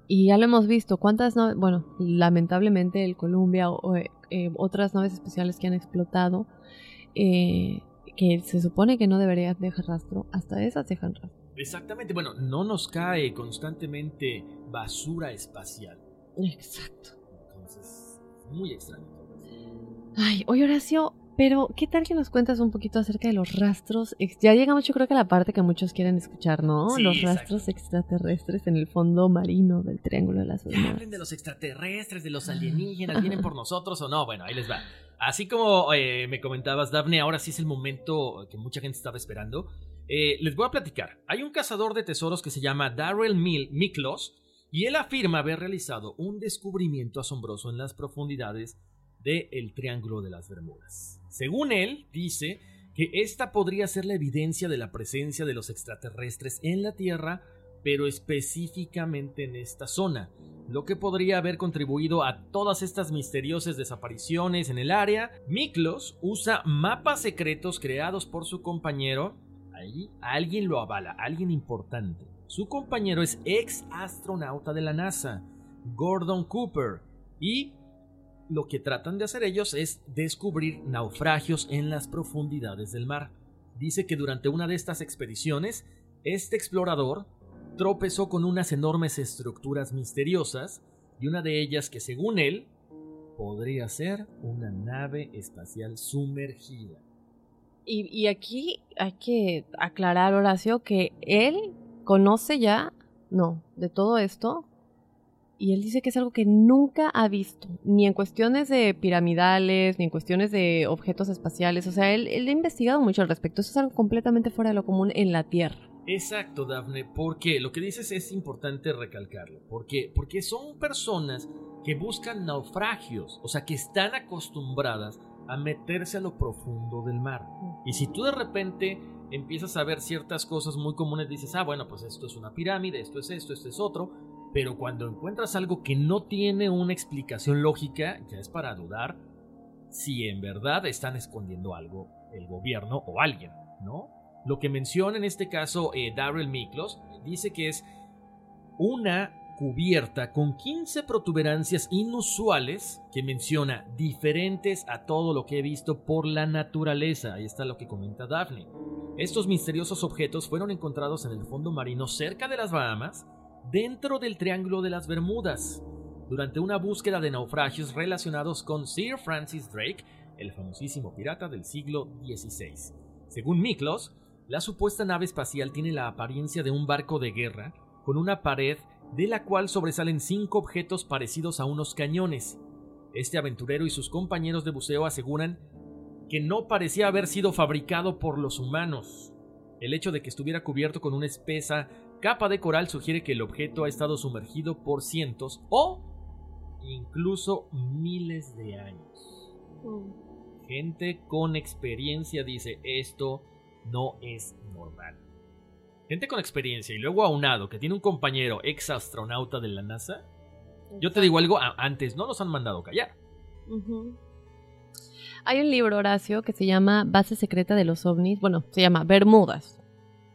Y ya lo hemos visto, cuántas naves, bueno, lamentablemente el Columbia o eh, eh, otras naves especiales que han explotado, eh, que se supone que no deberían dejar rastro, hasta esas dejan rastro. Exactamente, bueno, no nos cae constantemente basura espacial. Exacto. Entonces, muy extraño. Ay, oye Horacio, pero, ¿qué tal que nos cuentas un poquito acerca de los rastros? Ya llegamos, yo creo que a la parte que muchos quieren escuchar, ¿no? los rastros extraterrestres en el fondo marino del Triángulo de las Bermudas. Hablen de los extraterrestres, de los alienígenas, vienen por nosotros o no. Bueno, ahí les va. Así como eh, me comentabas, Daphne, ahora sí es el momento que mucha gente estaba esperando. Eh, les voy a platicar. Hay un cazador de tesoros que se llama Darrell Miklos y él afirma haber realizado un descubrimiento asombroso en las profundidades del Triángulo de las Bermudas. Según él, dice que esta podría ser la evidencia de la presencia de los extraterrestres en la Tierra, pero específicamente en esta zona, lo que podría haber contribuido a todas estas misteriosas desapariciones en el área. Miklos usa mapas secretos creados por su compañero. Ahí alguien lo avala, alguien importante Su compañero es ex astronauta de la NASA, Gordon Cooper, y lo que tratan de hacer ellos es descubrir naufragios en las profundidades del mar. Dice que durante una de estas expediciones, este explorador tropezó con unas enormes estructuras misteriosas y una de ellas que según él podría ser una nave espacial sumergida. Y, aquí hay que aclarar, Horacio, que él conoce ya, no, de todo esto, y él dice que es algo que nunca ha visto, ni en cuestiones de piramidales, ni en cuestiones de objetos espaciales. O sea, él, él, ha investigado mucho al respecto. Eso es algo completamente fuera de lo común en la Tierra. Exacto, Dafne, porque lo que dices es importante recalcarlo. ¿Por qué? Porque son personas que buscan naufragios, o sea, que están acostumbradas a meterse a lo profundo del mar. Y si tú de repente empiezas a ver ciertas cosas muy comunes, dices, ah, bueno, pues esto es una pirámide, esto es esto, esto es otro, pero cuando encuentras algo que no tiene una explicación lógica, ya es para dudar si en verdad están escondiendo algo el gobierno o alguien, ¿no? Lo que menciona en este caso eh, Darrell Miklos dice que es una cubierta con 15 protuberancias inusuales que menciona diferentes a todo lo que he visto por la naturaleza. Ahí está lo que comenta Daphne. Estos misteriosos objetos fueron encontrados en el fondo marino cerca de las Bahamas, dentro del Triángulo de las Bermudas, durante una búsqueda de naufragios relacionados con Sir Francis Drake, el famosísimo pirata del siglo XVI. Según Miklos, la supuesta nave espacial tiene la apariencia de un barco de guerra con una pared de la cual sobresalen cinco objetos parecidos a unos cañones. Este aventurero y sus compañeros de buceo aseguran que no parecía haber sido fabricado por los humanos. El hecho de que estuviera cubierto con una espesa capa de coral sugiere que el objeto ha estado sumergido por cientos o incluso miles de años. Mm. Gente con experiencia dice esto no es normal. Gente con experiencia y luego aunado que tiene un compañero ex astronauta de la NASA. Yo te digo algo, antes no nos han mandado callar. Hay un libro, Horacio, que se llama Base Secreta de los OVNIs. Bueno, se llama Bermudas.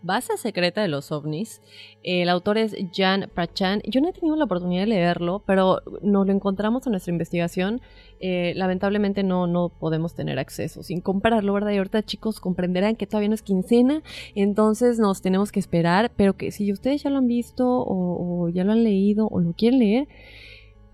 Base Secreta de los OVNIs. El autor es Jan Prachan. Yo no he tenido la oportunidad de leerlo, pero nos lo encontramos en nuestra investigación. Eh, lamentablemente no, no podemos tener acceso sin comprarlo, ¿verdad? Y ahorita chicos comprenderán que todavía no es quincena, entonces nos tenemos que esperar, pero que si ustedes ya lo han visto o, o ya lo han leído o lo quieren leer,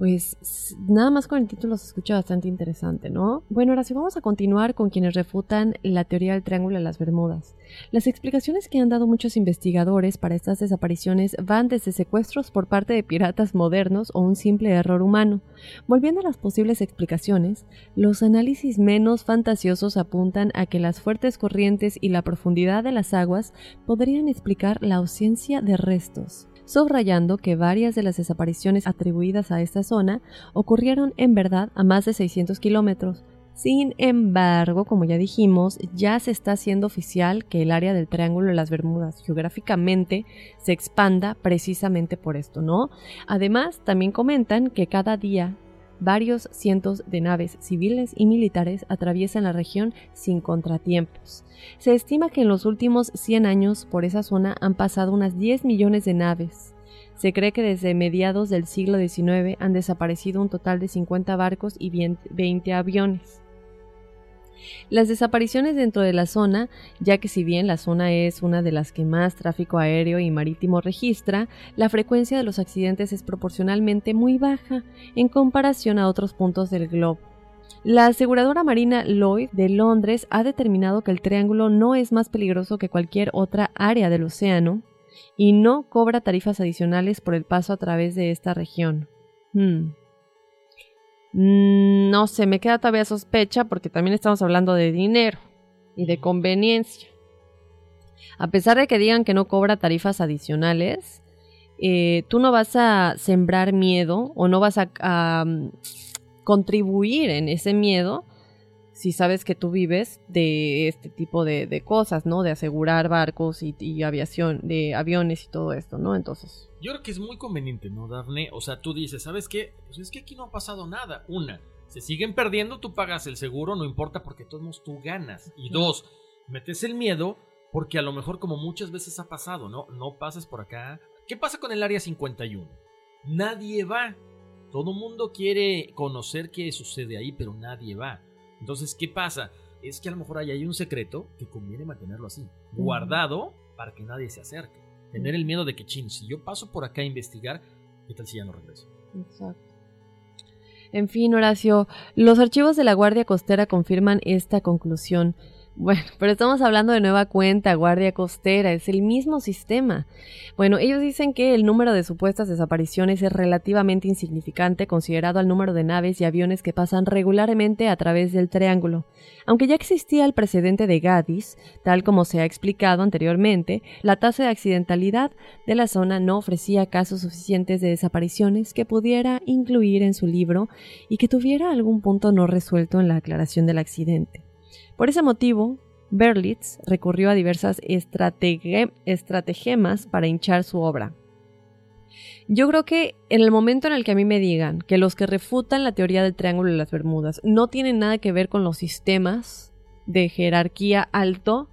pues nada más con el título se escucha bastante interesante, ¿no? Bueno, ahora sí vamos a continuar con quienes refutan la teoría del Triángulo de las Bermudas. Las explicaciones que han dado muchos investigadores para estas desapariciones van desde secuestros por parte de piratas modernos o un simple error humano. Volviendo a las posibles explicaciones, los análisis menos fantasiosos apuntan a que las fuertes corrientes y la profundidad de las aguas podrían explicar la ausencia de restos subrayando que varias de las desapariciones atribuidas a esta zona ocurrieron en verdad a más de 600 kilómetros. Sin embargo, como ya dijimos, ya se está haciendo oficial que el área del Triángulo de las Bermudas geográficamente se expanda precisamente por esto, ¿no? Además, también comentan que cada día varios cientos de naves civiles y militares atraviesan la región sin contratiempos. Se estima que en los últimos 100 años por esa zona han pasado unas 10 millones de naves. Se cree que desde mediados del siglo XIX han desaparecido un total de 50 barcos y 20 aviones. Las desapariciones dentro de la zona, ya que si bien la zona es una de las que más tráfico aéreo y marítimo registra, la frecuencia de los accidentes es proporcionalmente muy baja en comparación a otros puntos del globo. La aseguradora marina Lloyd de Londres ha determinado que el triángulo no es más peligroso que cualquier otra área del océano y no cobra tarifas adicionales por el paso a través de esta región. Hmm. Mm, no sé, me queda todavía sospecha porque también estamos hablando de dinero y de conveniencia. A pesar de que digan que no cobra tarifas adicionales, eh, tú no vas a sembrar miedo o no vas a, mm, contribuir en ese miedo si sabes que tú vives de este tipo de, cosas, ¿no? De asegurar barcos y, y, aviación, de aviones y todo esto, ¿no? Entonces. Yo creo que es muy conveniente, ¿no, Dafne? O sea, tú dices, ¿sabes qué? Pues es que aquí no ha pasado nada. Una, se siguen perdiendo, tú pagas el seguro, no importa porque todos tú ganas. Y dos, metes el miedo porque a lo mejor como muchas veces ha pasado, ¿no? No pases por acá, ¿Qué pasa con el Área 51? Nadie va. Todo mundo quiere conocer qué sucede ahí, pero nadie va. Entonces, ¿qué pasa? Es que a lo mejor ahí hay un secreto que conviene mantenerlo así, guardado para que nadie se acerque. Tener el miedo de que, chin, si yo paso por acá a investigar, ¿qué tal si ya no regreso? Exacto. En fin, Horacio, los archivos de la Guardia Costera confirman esta conclusión. Bueno, pero estamos hablando de nueva cuenta, Guardia Costera, es el mismo sistema. Bueno, ellos dicen que el número de supuestas desapariciones es relativamente insignificante considerado al número de naves y aviones que pasan regularmente a través del triángulo. Aunque ya existía el precedente de Gadis, tal como se ha explicado anteriormente, la tasa de accidentalidad de la zona no ofrecía casos suficientes de desapariciones que pudiera incluir en su libro y que tuviera algún punto no resuelto en la aclaración del accidente. Por ese motivo, Berlitz recurrió a diversas estratagemas para hinchar su obra. Yo creo que en el momento en el que a mí me digan que los que refutan la teoría del Triángulo de las Bermudas no tienen nada que ver con los sistemas de jerarquía alto,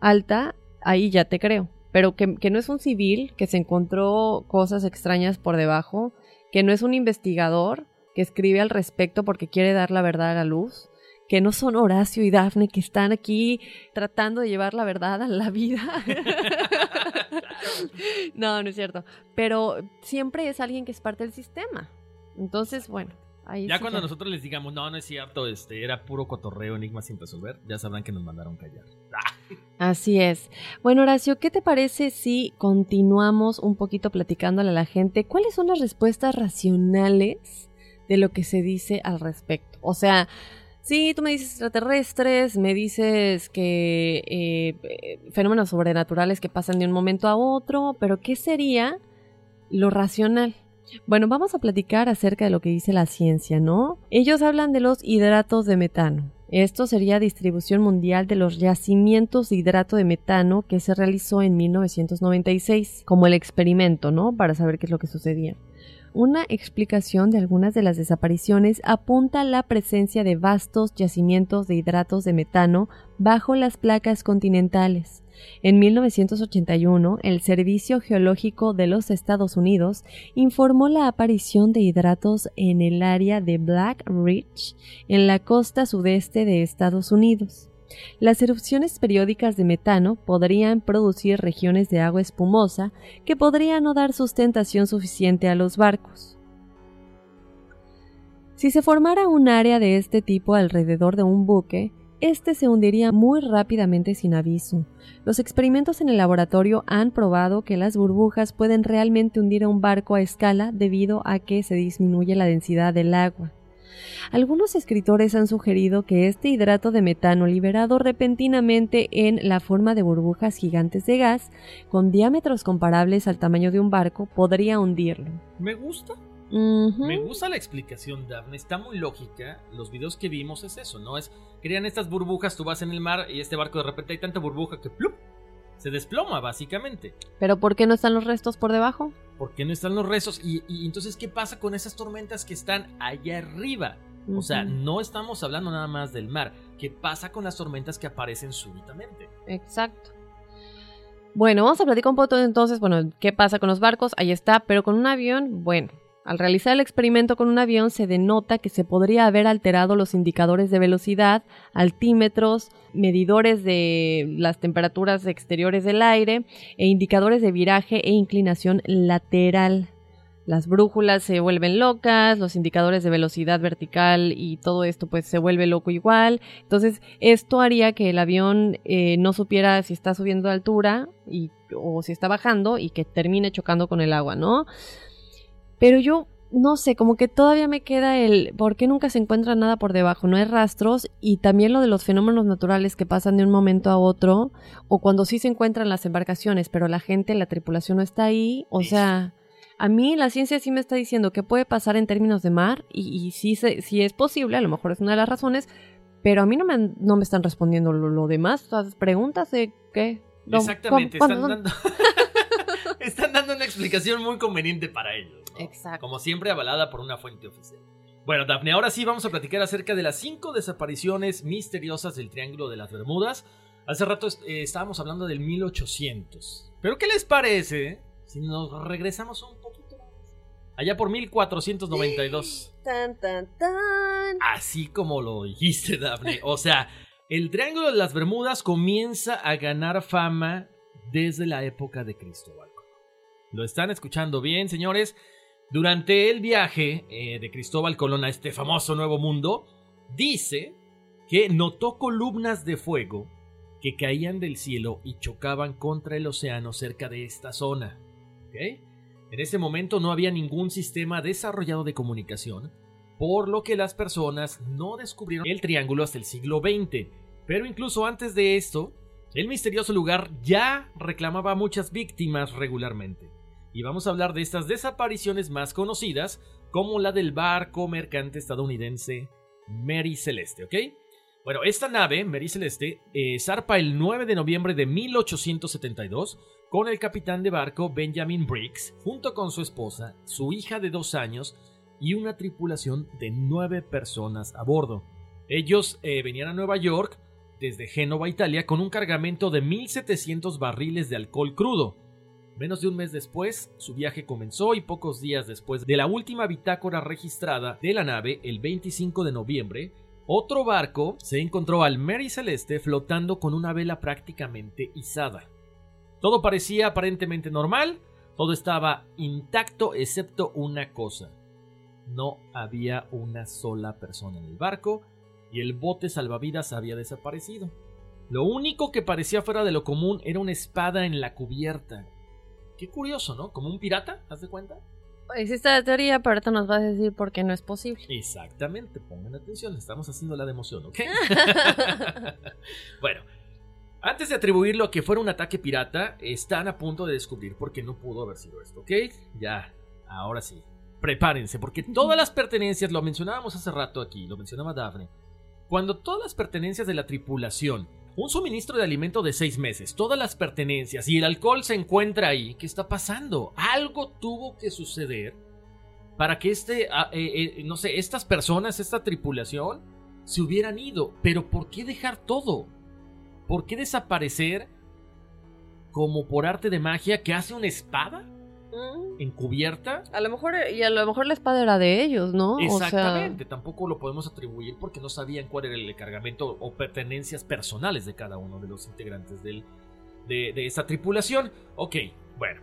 alta, ahí ya te creo. Pero que, que no es un civil que se encontró cosas extrañas por debajo, que no es un investigador que escribe al respecto porque quiere dar la verdad a la luz, que no son Horacio y Dafne, que están aquí tratando de llevar la verdad a la vida. no, no es cierto. Pero siempre es alguien que es parte del sistema. Entonces, bueno. Ahí ya sí cuando nosotros les digamos, no, no es cierto, este, era puro cotorreo, enigma sin resolver, ya sabrán que nos mandaron callar. Así es. Bueno, Horacio, ¿qué te parece si continuamos un poquito platicándole a la gente cuáles son las respuestas racionales de lo que se dice al respecto? O sea, Sí, tú me dices extraterrestres, me dices que eh, fenómenos sobrenaturales que pasan de un momento a otro, pero ¿qué sería lo racional? Bueno, vamos a platicar acerca de lo que dice la ciencia, ¿no? Ellos hablan de los hidratos de metano. Esto sería distribución mundial de los yacimientos de hidrato de metano que se realizó en 1996, como el experimento, ¿no? Para saber qué es lo que sucedía. Una explicación de algunas de las desapariciones apunta a la presencia de vastos yacimientos de hidratos de metano bajo las placas continentales. En 1981, el Servicio Geológico de los Estados Unidos informó la aparición de hidratos en el área de Black Ridge, en la costa sudeste de Estados Unidos. Las erupciones periódicas de metano podrían producir regiones de agua espumosa que podrían no dar sustentación suficiente a los barcos. Si se formara un área de este tipo alrededor de un buque, este se hundiría muy rápidamente sin aviso. Los experimentos en el laboratorio han probado que las burbujas pueden realmente hundir a un barco a escala debido a que se disminuye la densidad del agua. Algunos escritores han sugerido que este hidrato de metano liberado repentinamente en la forma de burbujas gigantes de gas, con diámetros comparables al tamaño de un barco, podría hundirlo. Me gusta. Me gusta la explicación, Daphne. Está muy lógica. Los videos que vimos es eso, ¿no? Es crean estas burbujas, tú vas en el mar y este barco de repente hay tanta burbuja que ¡plup! Se desploma, básicamente. ¿Pero por qué no están los restos por debajo? ¿Por qué no están los restos? Y, y entonces, ¿qué pasa con esas tormentas que están allá arriba? O sea, no estamos hablando nada más del mar. ¿Qué pasa con las tormentas que aparecen súbitamente? Exacto. Bueno, vamos a platicar un poco entonces, bueno, qué pasa con los barcos, ahí está, pero con un avión, bueno, al realizar el experimento con un avión se denota que se podría haber alterado los indicadores de velocidad, altímetros, medidores de las temperaturas exteriores del aire e indicadores de viraje e inclinación lateral las brújulas se vuelven locas, los indicadores de velocidad vertical y todo esto pues se vuelve loco igual. Entonces esto haría que el avión eh, no supiera si está subiendo de altura o si está bajando y que termine chocando con el agua, ¿no? Pero yo no sé, como que todavía me queda el por qué nunca se encuentra nada por debajo, no hay rastros y también lo de los fenómenos naturales que pasan de un momento a otro o cuando sí se encuentran las embarcaciones, pero la gente, la tripulación no está ahí, o sea, a mí la ciencia sí me está diciendo que puede pasar en términos de mar y, sí, si es posible, a lo mejor es una de las razones, pero a mí no me, no me están respondiendo lo, demás, las preguntas de qué. Exactamente, están dando, están dando una explicación muy conveniente para ellos. Exacto. Como siempre avalada por una fuente oficial. Bueno, Daphne, ahora sí vamos a platicar acerca de las cinco desapariciones misteriosas del Triángulo de las Bermudas. Hace rato eh, estábamos hablando del 1800. ¿Pero qué les parece Si nos regresamos un poquito allá por 1492. Tan, tan, tan. Así como lo dijiste, Daphne. O sea, el Triángulo de las Bermudas comienza a ganar fama desde la época de Cristóbal. ¿Lo están escuchando bien, señores? Durante el viaje eh, de Cristóbal Colón a este famoso Nuevo Mundo, dice que notó columnas de fuego que caían del cielo y chocaban contra el océano cerca de esta zona. En ese momento no había ningún sistema desarrollado de comunicación, por lo que las personas no descubrieron el triángulo hasta el siglo XX. Pero incluso antes de esto, el misterioso lugar ya reclamaba muchas víctimas regularmente. Y vamos a hablar de estas desapariciones más conocidas, como la del barco mercante estadounidense Mary Celeste, ¿ok? Bueno, esta nave, Mary Celeste, eh, zarpa el 9 de noviembre de 1872 con el capitán de barco Benjamin Briggs, junto con su esposa, su hija de dos años y una tripulación de nueve personas a bordo. Ellos eh, venían a Nueva York desde Génova, Italia, con un cargamento de 1.700 barriles de alcohol crudo. Menos de un mes después, su viaje comenzó y pocos días después de la última bitácora registrada de la nave, el 25 de noviembre, otro barco se encontró al Mary Celeste flotando con una vela prácticamente izada. Todo parecía aparentemente normal, todo estaba intacto excepto una cosa. No había una sola persona en el barco y el bote salvavidas había desaparecido. Lo único que parecía fuera de lo común era una espada en la cubierta. Qué curioso, ¿no? Como un pirata, ¿haz de cuenta? Existe la teoría, pero ahorita nos vas a decir por qué no es posible. Exactamente, pongan atención, estamos haciendo la de emoción, ¿ok? bueno, antes de atribuirlo a que fuera un ataque pirata, están a punto de descubrir por qué no pudo haber sido esto, ¿ok? Ya, ahora sí. Prepárense, porque todas las pertenencias, lo mencionábamos hace rato aquí, lo mencionaba Daphne, cuando todas las pertenencias de la tripulación un suministro de alimento de seis meses, todas las pertenencias y el alcohol se encuentra ahí. ¿Qué está pasando? Algo tuvo que suceder para que este, ah, eh, eh, no sé, estas personas, esta tripulación, se hubieran ido. Pero ¿por qué dejar todo? ¿Por qué desaparecer como por arte de magia que hace una espada? Encubierta. A lo mejor, y a lo mejor la espada era de ellos, ¿no? Exactamente, tampoco lo podemos atribuir porque no sabían cuál era el cargamento o pertenencias personales de cada uno de los integrantes del, de, de esta tripulación. Ok, bueno.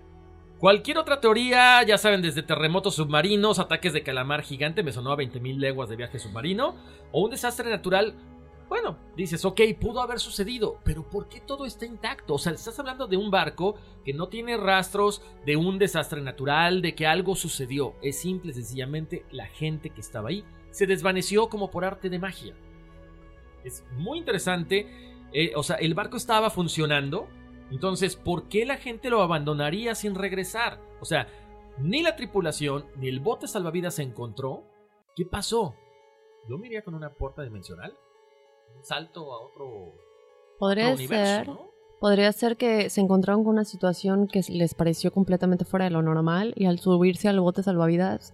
Cualquier otra teoría, ya saben, desde terremotos submarinos, ataques de calamar gigante, me sonó a 20.000 leguas de viaje submarino, o un desastre natural, bueno, dices, ok, pudo haber sucedido, pero ¿por qué todo está intacto? O sea, estás hablando de un barco que no tiene rastros de un desastre natural, de que algo sucedió. Es simple, sencillamente, la gente que estaba ahí se desvaneció como por arte de magia. Es muy interesante. Eh, o sea, el barco estaba funcionando. Entonces, ¿por qué la gente lo abandonaría sin regresar? O sea, ni la tripulación ni el bote salvavidas se encontró. ¿Qué pasó? Yo me iría con una puerta dimensional salto a otro, podría ser podría ser que se encontraron con una situación que les pareció completamente fuera de lo normal y al subirse al bote salvavidas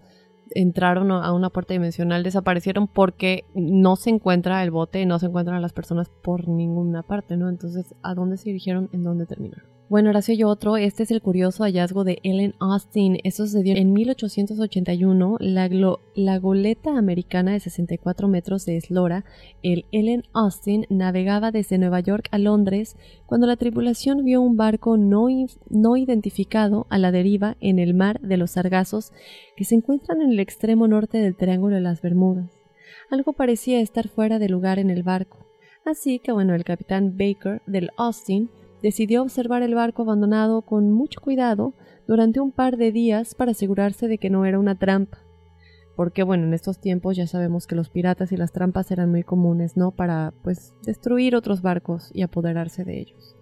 entraron a una puerta dimensional, desaparecieron porque no se encuentra el bote, no se encuentran las personas por ninguna parte, ¿no? Entonces, ¿a dónde se dirigieron? ¿En dónde terminaron? Bueno, sí yo otro. Este es el curioso hallazgo de Ellen Austin. Esto sucedió en 1881. La, la goleta americana de 64 metros de eslora, el Ellen Austin, navegaba desde Nueva York a Londres cuando la tripulación vio un barco no, no identificado a la deriva en el mar de los Sargazos que se encuentran en el extremo norte del Triángulo de las Bermudas. Algo parecía estar fuera de lugar en el barco. Así que bueno, el capitán Baker del Austin decidió observar el barco abandonado con mucho cuidado durante un par de días para asegurarse de que no era una trampa. Porque bueno, en estos tiempos ya sabemos que los piratas y las trampas eran muy comunes, ¿no? Para pues destruir otros barcos y apoderarse de ellos.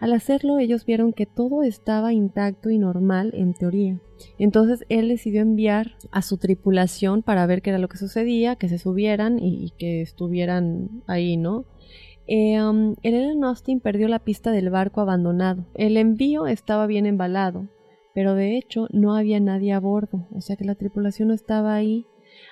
Al hacerlo, ellos vieron que todo estaba intacto y normal en teoría. Entonces él decidió enviar a su tripulación para ver qué era lo que sucedía, que se subieran y, y que estuvieran ahí, ¿no? Eh, um, Austin perdió la pista del barco abandonado. El envío estaba bien embalado, pero de hecho no había nadie a bordo, o sea que la tripulación no estaba ahí.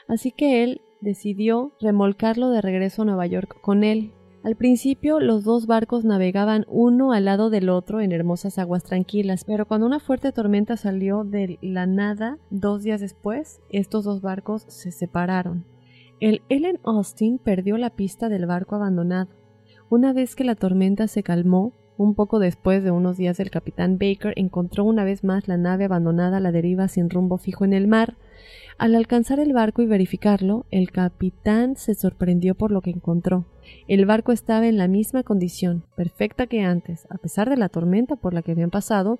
Así que él decidió remolcarlo de regreso a Nueva York con él. Al principio los dos barcos navegaban uno al lado del otro en hermosas aguas tranquilas, pero cuando una fuerte tormenta salió de la nada dos días después, estos dos barcos se separaron. El Ellen Austin perdió la pista del barco abandonado. Una vez que la tormenta se calmó, un poco después de unos días el capitán Baker encontró una vez más la nave abandonada a la deriva sin rumbo fijo en el mar. Al alcanzar el barco y verificarlo, el capitán se sorprendió por lo que encontró. El barco estaba en la misma condición, perfecta que antes, a pesar de la tormenta por la que habían pasado,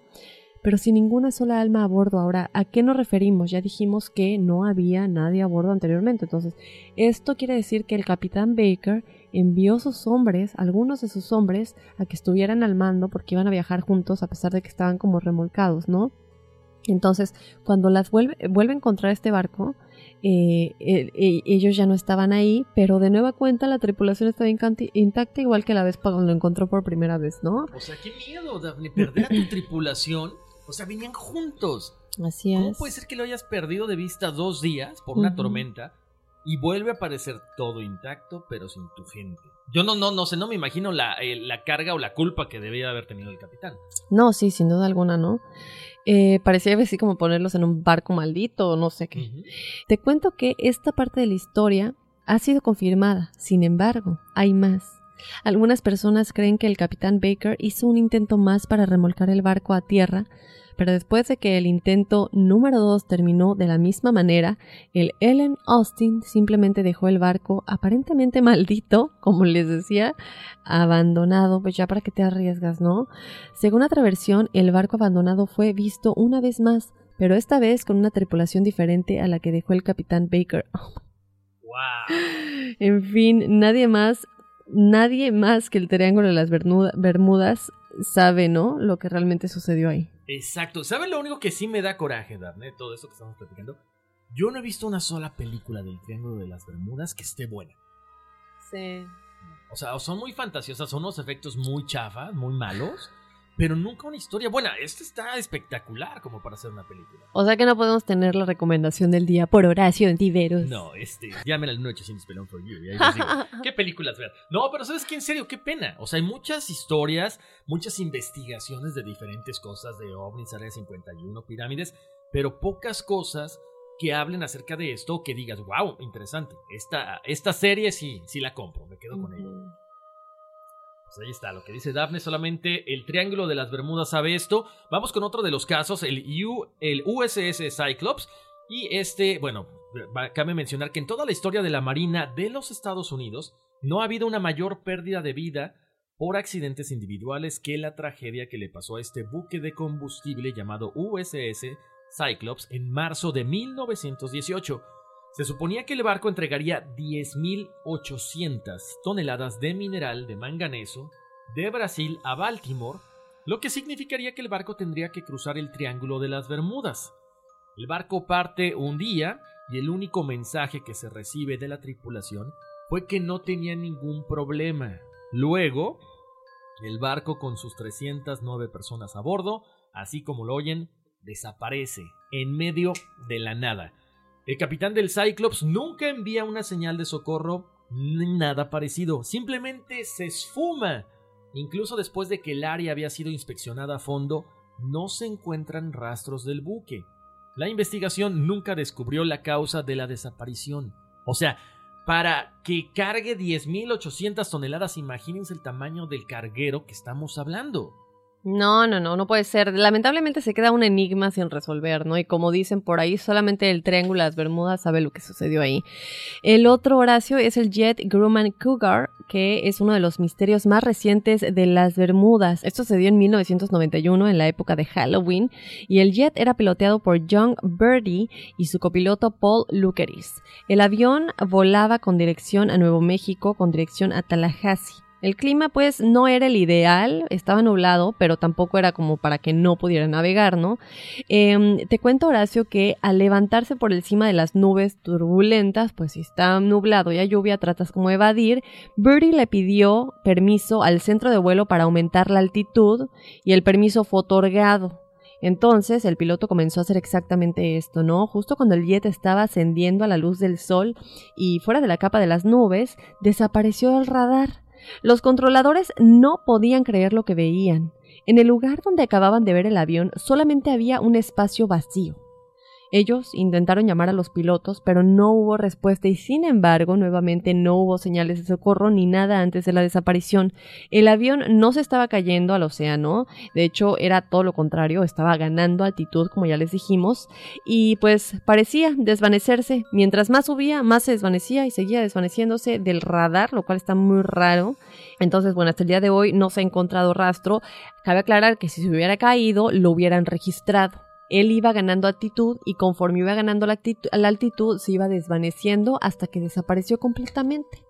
pero sin ninguna sola alma a bordo. Ahora, ¿a qué nos referimos? Ya dijimos que no había nadie a bordo anteriormente. Entonces, esto quiere decir que el capitán Baker envió sus hombres, algunos de sus hombres, a que estuvieran al mando porque iban a viajar juntos a pesar de que estaban como remolcados, ¿no? Entonces, cuando las vuelve, vuelve a encontrar este barco, eh, ellos ya no estaban ahí, pero de nueva cuenta la tripulación estaba intacta igual que la vez cuando lo encontró por primera vez, ¿no? O sea, qué miedo, Daphne, perder a tu tripulación. O sea, venían juntos. Así es. ¿Cómo puede ser que lo hayas perdido de vista dos días por una tormenta y vuelve a aparecer todo intacto, pero sin tu gente? Yo no, no, no sé, no me imagino la, eh, la carga o la culpa que debía haber tenido el capitán. No, sí, sin duda alguna, ¿no? Eh, parecía así como ponerlos en un barco maldito o no sé qué. Te cuento que esta parte de la historia ha sido confirmada, sin embargo, hay más. Algunas personas creen que el capitán Baker hizo un intento más para remolcar el barco a tierra, pero después de que el intento número 2 terminó de la misma manera, el Ellen Austin simplemente dejó el barco aparentemente maldito, como les decía, abandonado, pues ya para que te arriesgas, ¿no? Según otra versión, el barco abandonado fue visto una vez más, pero esta vez con una tripulación diferente a la que dejó el capitán Baker. wow. En fin, nadie más, nadie más que el Triángulo de las Bermudas sabe, ¿no? Lo que realmente sucedió ahí. Exacto. ¿Saben lo único que sí me da coraje, Darne? Todo eso que estamos platicando. Yo no he visto una sola película del Triángulo de las Bermudas que esté buena. Sí. O sea, son muy fantasiosas, son unos efectos muy chafas, muy malos pero nunca una historia buena. Esta está espectacular como para hacer una película. O sea que no podemos tener la recomendación del día por Horacio Antiveros. No, este, llamen al 1800 Pelón for You. Y ahí digo, ¿qué películas ver? No, pero ¿sabes qué? En serio, qué pena. O sea, hay muchas historias, muchas investigaciones de diferentes cosas de ovnis, área 51, pirámides, pero pocas cosas que hablen acerca de esto que digas, wow, interesante. Esta, esta serie sí, sí la compro, me quedo con ella. Pues ahí está, lo que dice Daphne, solamente el Triángulo de las Bermudas sabe esto. Vamos con otro de los casos, el, el USS Cyclops. Y este, bueno, cabe mencionar que en toda la historia de la Marina de los Estados Unidos no ha habido una mayor pérdida de vida por accidentes individuales que la tragedia que le pasó a este buque de combustible llamado USS Cyclops en marzo de 1918. Se suponía que el barco entregaría 10.800 toneladas de mineral de manganeso de Brasil a Baltimore, lo que significaría que el barco tendría que cruzar el Triángulo de las Bermudas. El barco parte un día y el único mensaje que se recibe de la tripulación fue que no tenía ningún problema. Luego, el barco con sus 309 personas a bordo, así como lo oyen, desaparece en medio de la nada. El capitán del Cyclops nunca envía una señal de socorro ni nada parecido, simplemente se esfuma. Incluso después de que el área había sido inspeccionada a fondo, no se encuentran rastros del buque. La investigación nunca descubrió la causa de la desaparición. O sea, para que cargue 10.800 toneladas, imagínense el tamaño del carguero que estamos hablando. No, no, no, no puede ser. Lamentablemente se queda un enigma sin resolver, ¿no? Y como dicen por ahí, solamente el Triángulo de las Bermudas sabe lo que sucedió ahí. El otro Horacio es el Jet Grumman Cougar, que es uno de los misterios más recientes de las Bermudas. Esto se dio en 1991, en la época de Halloween, y el jet era piloteado por John Birdie y su copiloto Paul Lukeris. El avión volaba con dirección a Nuevo México, con dirección a Tallahassee. El clima pues no era el ideal, estaba nublado, pero tampoco era como para que no pudiera navegar, ¿no? Em, te cuento, Horacio, que al levantarse por encima de las nubes turbulentas, pues si está nublado y hay lluvia, tratas como evadir, Birdie le pidió permiso al centro de vuelo para aumentar la altitud y el permiso fue otorgado. Entonces el piloto comenzó a hacer exactamente esto, ¿no? Justo cuando el jet estaba ascendiendo a la luz del sol y fuera de la capa de las nubes, desapareció el radar. Los controladores no podían creer lo que veían. En el lugar donde acababan de ver el avión solamente había un espacio vacío. Ellos intentaron llamar a los pilotos, pero no hubo respuesta y sin embargo nuevamente no hubo señales de socorro ni nada antes de la desaparición. El avión no se estaba cayendo al océano, de hecho era todo lo contrario, estaba ganando altitud como ya les dijimos y pues parecía desvanecerse. Mientras más subía, más se desvanecía y seguía desvaneciéndose del radar, lo cual está muy raro. Entonces, bueno, hasta el día de hoy no se ha encontrado rastro. Cabe aclarar que si se hubiera caído, lo hubieran registrado él iba ganando altitud y conforme iba ganando la, altitud, se iba desvaneciendo hasta que desapareció completamente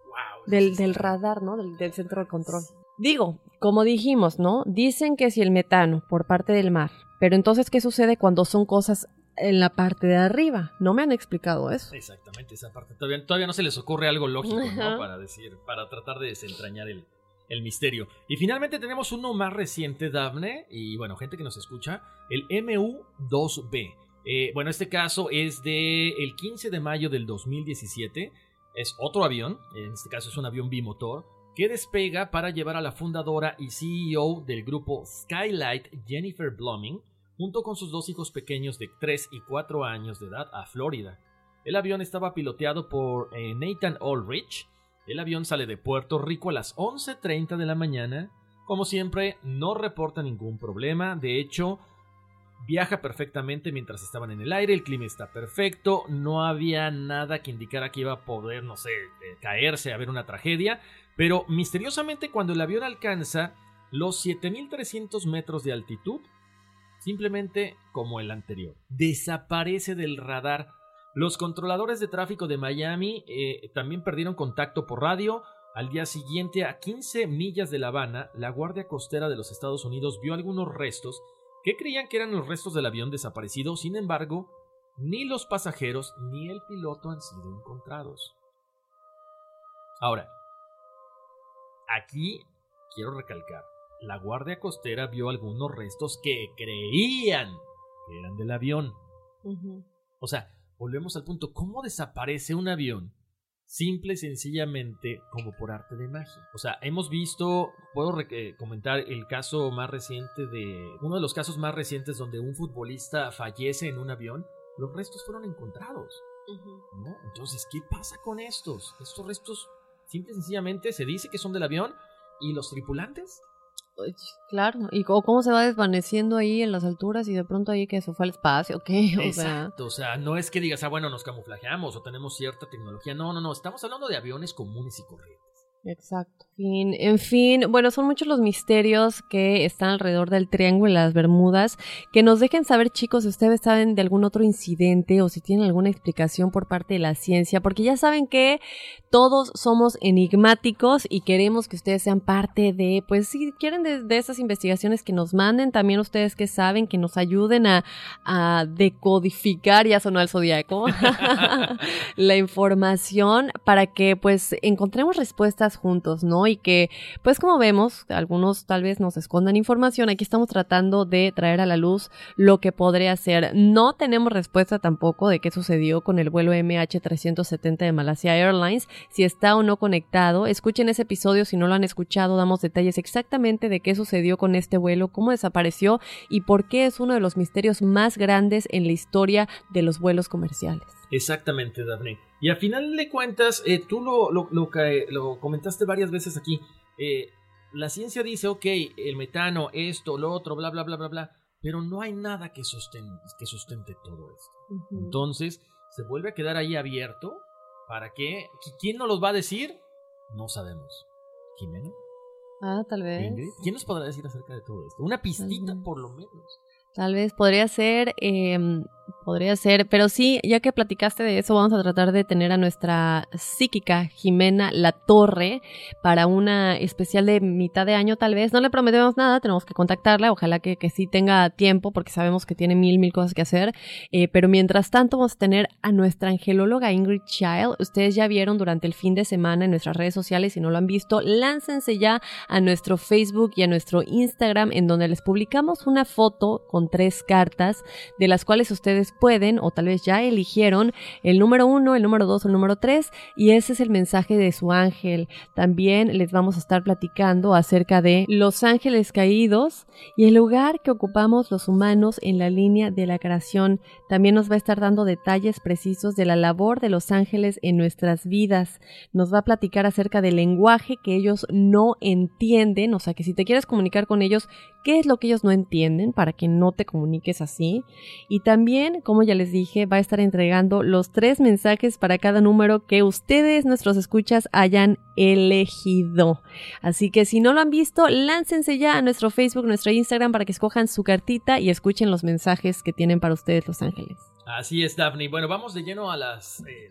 del, del, radar, ¿no? Del, del, centro de control. Digo, como dijimos, ¿no? Dicen que si el metano por parte del mar, pero entonces, ¿qué sucede cuando son cosas en la parte de arriba? No me han explicado eso. Exactamente, esa parte. Todavía, todavía no se les ocurre algo lógico, ¿no? Para decir, para tratar de desentrañar el, el misterio. Y finalmente tenemos uno más reciente, Daphne, y bueno, gente que nos escucha, el MU-2B. Eh, bueno, este caso es de el 15 de mayo del 2017. Es otro avión, en este caso es un avión bimotor, que despega para llevar a la fundadora y CEO del grupo Skylight, Jennifer Bluming, junto con sus dos hijos pequeños de 3 y 4 años de edad a Florida. El avión estaba piloteado por eh, Nathan Ulrich, el avión sale de Puerto Rico a las 11.30 de la mañana. Como siempre, no reporta ningún problema. De hecho, viaja perfectamente mientras estaban en el aire. El clima está perfecto. No había nada que indicara que iba a poder, no sé, eh, caerse, haber una tragedia. Pero misteriosamente, cuando el avión alcanza los 7300 metros de altitud, simplemente como el anterior, desaparece del radar los controladores de tráfico de Miami eh, también perdieron contacto por radio. Al día siguiente, a 15 millas de La Habana, la Guardia Costera de los Estados Unidos vio algunos restos que creían que eran los restos del avión desaparecido. Sin embargo, ni los pasajeros ni el piloto han sido encontrados. Ahora, aquí quiero recalcar, la Guardia Costera vio algunos restos que creían que eran del avión. O sea, volvemos al punto, ¿cómo desaparece un avión? Simple y sencillamente como por arte de magia. O sea, hemos visto, puedo comentar el caso más reciente de, uno de los casos más recientes donde un futbolista fallece en un avión, los restos fueron encontrados. Entonces, ¿qué pasa con estos? Estos restos, simple y sencillamente, se dice que son del avión y los tripulantes Claro, y cómo se va desvaneciendo ahí en las alturas y de pronto ahí que se fue al espacio, ¿qué? O Exacto, o sea, no es que digas, ah, bueno, nos camuflajeamos o tenemos cierta tecnología, no, no, no, estamos hablando de aviones comunes y corrientes. Exacto. En fin, bueno, son muchos los misterios que están alrededor del Triángulo y las Bermudas. Que nos dejen saber, chicos, si ustedes saben de algún otro incidente o si tienen alguna explicación por parte de la ciencia, porque ya saben que todos somos enigmáticos y queremos que ustedes sean parte de, pues si quieren de, esas investigaciones que nos manden, también ustedes que saben, que nos ayuden a, a decodificar, ya sonó el zodiaco, la información para que pues encontremos respuestas juntos, ¿no? Y que, pues como vemos, algunos tal vez nos escondan información, aquí estamos tratando de traer a la luz lo que podría ser. No tenemos respuesta tampoco de qué sucedió con el vuelo MH370 de Malasia Airlines, si está o no conectado. Escuchen ese episodio si no lo han escuchado, damos detalles exactamente de qué sucedió con este vuelo, cómo desapareció y por qué es uno de los misterios más grandes en la historia de los vuelos comerciales. Exactamente, Daphne. Y a final de cuentas, eh, tú lo, lo, lo, comentaste varias veces aquí. Eh, la ciencia dice, ok, el metano, esto, lo otro, bla, bla, bla, bla, bla, pero no hay nada que, que sustente todo esto. Entonces, se vuelve a quedar ahí abierto para que... ¿Quién nos los va a decir? No sabemos. ¿Jimena? Ah, tal vez. ¿Quién nos podrá decir acerca de todo esto? Una pistita, por lo menos. Tal vez podría ser, eh, podría ser, pero sí, ya que platicaste de eso, vamos a tratar de tener a nuestra psíquica Jimena La Torre para una especial de mitad de año tal vez. No le prometemos nada, tenemos que contactarla, ojalá que, que sí tenga tiempo porque sabemos que tiene mil, mil cosas que hacer. Eh, pero mientras tanto vamos a tener a nuestra angelóloga Ingrid Child. Ustedes ya vieron durante el fin de semana en nuestras redes sociales, si no lo han visto, láncense ya a nuestro Facebook y a nuestro Instagram en donde les publicamos una foto con tres cartas, de las cuales ustedes pueden o tal vez ya eligieron el número uno, el número dos o el número tres, y ese es el mensaje de su ángel. También les vamos a estar platicando acerca de los ángeles caídos y el lugar que ocupamos los humanos en la línea de la creación. También nos va a estar dando detalles precisos de la labor de los ángeles en nuestras vidas. Nos va a platicar acerca del lenguaje que ellos no entienden, o sea que si te quieres comunicar con ellos, ¿qué es lo que ellos no entienden para que no te comuniques así? Y también, como ya les dije, va a estar entregando los tres mensajes para cada número que ustedes, nuestros escuchas, hayan elegido. Así que si no lo han visto, láncense ya a nuestro Facebook, nuestro Instagram para que escojan su cartita y escuchen los mensajes que tienen para ustedes los ángeles. Así es, Daphne. Bueno, vamos de lleno a las eh,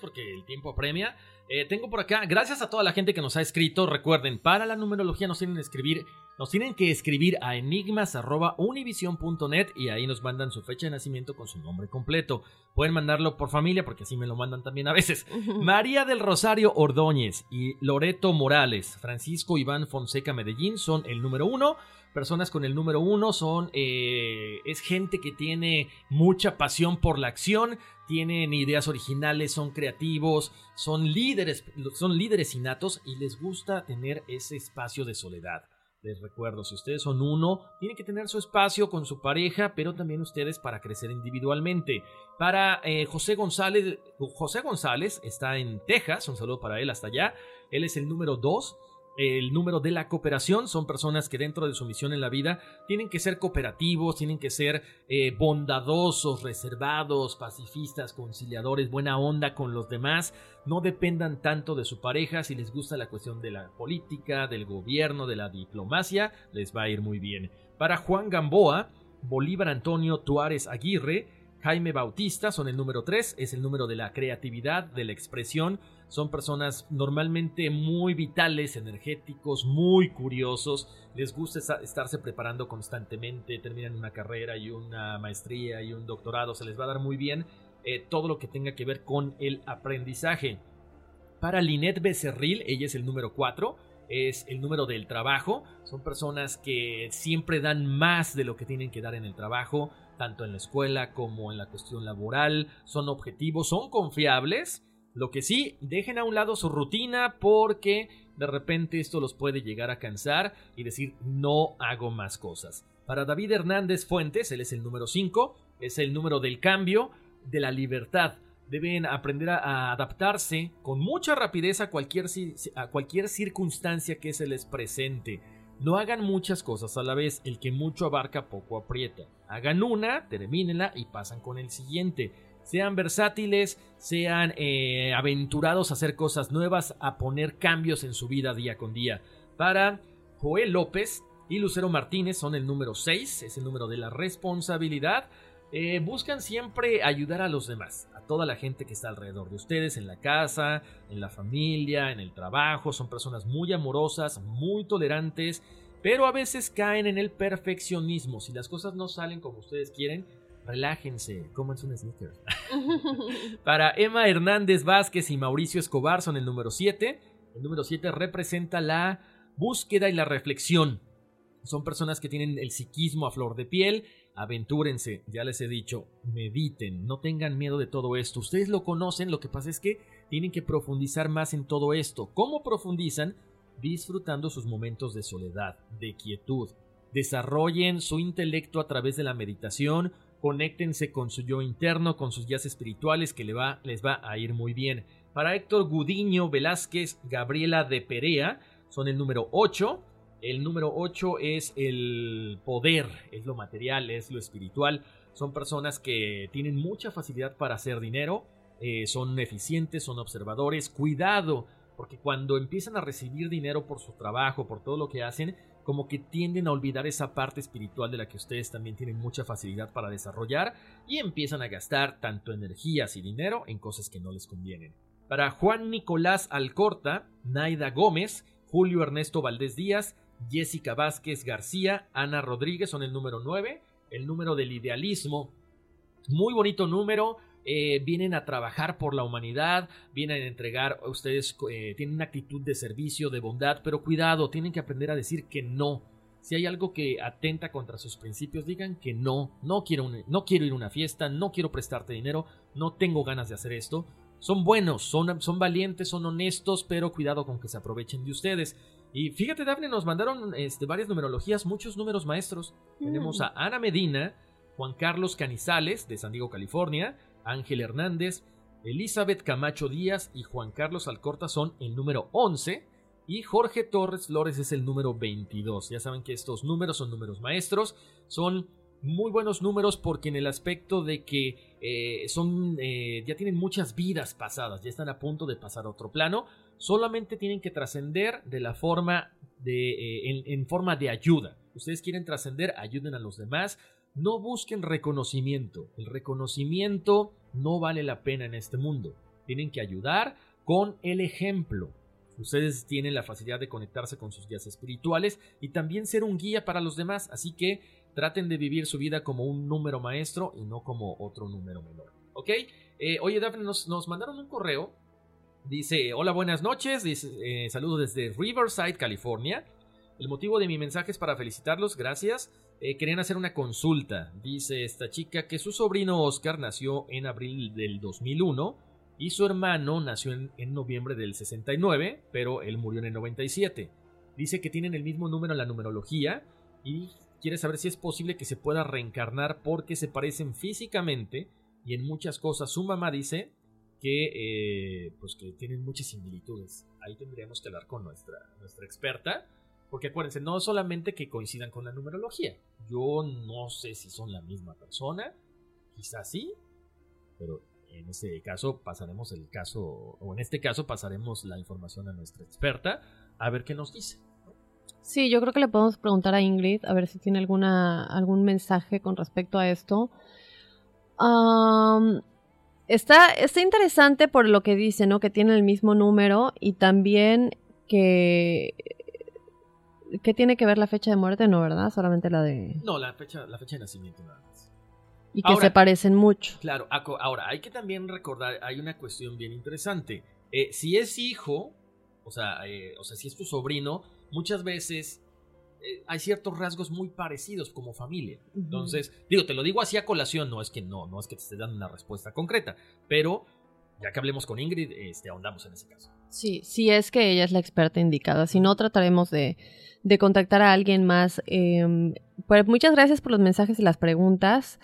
porque el tiempo apremia. Eh, tengo por acá, gracias a toda la gente que nos ha escrito. Recuerden, para la numerología nos tienen que escribir, nos tienen que escribir a enigmas.univision.net y ahí nos mandan su fecha de nacimiento con su nombre completo. Pueden mandarlo por familia, porque así me lo mandan también a veces. María del Rosario Ordóñez y Loreto Morales, Francisco Iván Fonseca Medellín son el número uno personas con el número uno son eh, es gente que tiene mucha pasión por la acción tienen ideas originales son creativos son líderes son líderes innatos y les gusta tener ese espacio de soledad les recuerdo, si ustedes son uno, tienen que tener su espacio con su pareja, pero también ustedes para crecer individualmente. Para eh, José González, José González está en Texas, un saludo para él hasta allá. Él es el número dos el número de la cooperación. Son personas que dentro de su misión en la vida tienen que ser cooperativos, tienen que ser eh, bondadosos, reservados, pacifistas, conciliadores, buena onda con los demás. No dependan tanto de su pareja. Si les gusta la cuestión de la política, del gobierno, de la diplomacia, les va a ir muy bien. Para Juan Gamboa, Bolívar Antonio Tuárez Aguirre, Jaime Bautista son el número 3, es el número de la creatividad, de la expresión, son personas normalmente muy vitales, energéticos, muy curiosos, les gusta estarse preparando constantemente, terminan una carrera y una maestría y un doctorado, se les va a dar muy bien eh, todo lo que tenga que ver con el aprendizaje. Para Linet Becerril, ella es el número 4, es el número del trabajo, son personas que siempre dan más de lo que tienen que dar en el trabajo, tanto en la escuela como en la cuestión laboral, son objetivos, son confiables, lo que sí, dejen a un lado su rutina porque de repente esto los puede llegar a cansar y decir no hago más cosas. Para David Hernández Fuentes, él es el número 5, es el número del cambio, de la libertad. Deben aprender a adaptarse con mucha rapidez a cualquier, circunstancia que se les presente. No hagan muchas cosas a la vez, el que mucho abarca poco aprieta. Hagan una, termínenla y pasan con el siguiente sean versátiles, sean eh, aventurados a hacer cosas nuevas, a poner cambios en su vida día con día. Para Joel López y Lucero Martínez son el número 6, es el número de la responsabilidad. Eh, buscan siempre ayudar a los demás, a toda la gente que está alrededor de ustedes, en la casa, en la familia, en el trabajo. Son personas muy amorosas, muy tolerantes, pero a veces caen en el perfeccionismo. Si las cosas no salen como ustedes quieren, relájense, cómanse un sneaker. Para Emma Hernández Vázquez y Mauricio Escobar son el número 7. El número 7 representa la búsqueda y la reflexión. Son personas que tienen el psiquismo a flor de piel. Aventúrense, ya les he dicho, mediten, no tengan miedo de todo esto. Ustedes lo conocen, lo que pasa es que tienen que profundizar más en todo esto. ¿Cómo profundizan? Disfrutando sus momentos de soledad, de quietud. Desarrollen su intelecto a través de la meditación, conéctense con su yo interno, con sus guías espirituales que les va, a ir muy bien. Para Héctor Gudiño Velázquez, Gabriela de Perea, son el número 8. El número 8 es el poder, es lo material, es lo espiritual. Son personas que tienen mucha facilidad para hacer dinero, eh, son eficientes, son observadores. Cuidado, porque cuando empiezan a recibir dinero por su trabajo, por todo lo que hacen, como que tienden a olvidar esa parte espiritual de la que ustedes también tienen mucha facilidad para desarrollar y empiezan a gastar tanto energías y dinero en cosas que no les convienen. Para Juan Nicolás Alcorta, Naida Gómez, Julio Ernesto Valdés Díaz, Jessica Vázquez García, Ana Rodríguez son el número 9, el número del idealismo. Muy bonito número, eh, vienen a trabajar por la humanidad, vienen a entregar, ustedes eh, tienen una actitud de servicio, de bondad, pero cuidado, tienen que aprender a decir que no. Si hay algo que atenta contra sus principios, digan que no, no quiero, no quiero ir a una fiesta, no quiero prestarte dinero, no tengo ganas de hacer esto. Son buenos, son, son valientes, son honestos, pero cuidado con que se aprovechen de ustedes. Y fíjate, Daphne, nos mandaron este, varias numerologías, muchos números maestros. Tenemos a Ana Medina, Juan Carlos Canizales, de San Diego, California, Ángel Hernández, Elizabeth Camacho Díaz y Juan Carlos Alcorta son el número 11. Y Jorge Torres Flores es el número 22. Ya saben que estos números son números maestros. Son muy buenos números porque en el aspecto de que eh, son eh, ya tienen muchas vidas pasadas, ya están a punto de pasar a otro plano, solamente tienen que trascender de la forma de eh, en, forma de ayuda. Ustedes quieren trascender, ayuden a los demás, no busquen reconocimiento. El reconocimiento no vale la pena en este mundo. Tienen que ayudar con el ejemplo. Ustedes tienen la facilidad de conectarse con sus guías espirituales y también ser un guía para los demás, así que traten de vivir su vida como un número maestro y no como otro número menor. ¿Ok? Eh, oye, Daphne, nos, mandaron un correo. Dice, hola, buenas noches. Dice, eh, saludos desde Riverside, California. El motivo de mi mensaje es para felicitarlos, gracias. Eh, querían hacer una consulta. Dice esta chica que su sobrino Oscar nació en abril del 2001 y su hermano nació en, noviembre del 69, pero él murió en el 97. Dice que tienen el mismo número en la numerología y quiere saber si es posible que se pueda reencarnar porque se parecen físicamente y en muchas cosas. Su mamá dice que, eh, pues que tienen muchas similitudes. Ahí tendríamos que hablar con nuestra, nuestra experta. Porque acuérdense, no solamente que coincidan con la numerología. Yo no sé si son la misma persona. Quizás sí. Pero en ese caso pasaremos el caso, o en este caso pasaremos la información a nuestra experta a ver qué nos dice. Sí, yo creo que le podemos preguntar a Ingrid a ver si tiene alguna, algún mensaje con respecto a esto. está, está interesante por lo que dice, ¿no? Que tiene el mismo número y también que... ¿Qué tiene que ver la fecha de muerte? No, ¿verdad? Solamente la de... No, la fecha, la fecha de nacimiento nada más. Y que se parecen mucho. Claro, ahora hay que también recordar, hay una cuestión bien interesante. Eh, si es hijo, o sea, eh, o sea, si es tu sobrino, muchas veces eh, hay ciertos rasgos muy parecidos como familia. Entonces, digo, te lo digo así a colación, no es que no, no es que te esté dando una respuesta concreta, pero ya que hablemos con Ingrid, este, ahondamos en ese caso. Sí, sí es que ella es la experta indicada, si no trataremos de, de contactar a alguien más. Eh, pues muchas gracias por los mensajes y las preguntas.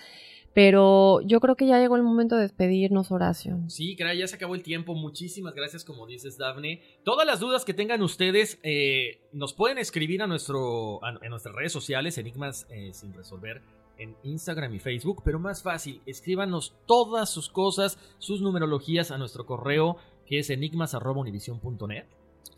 Pero yo creo que ya llegó el momento de despedirnos, Horacio. Sí, caray, ya se acabó el tiempo. Muchísimas gracias, como dices, Daphne. Todas las dudas que tengan ustedes eh, nos pueden escribir a nuestro, en nuestras redes sociales, Enigmas eh, sin resolver, en Instagram y Facebook. Pero más fácil, escríbanos todas sus cosas, sus numerologías a nuestro correo, que es enigmas.univision.net.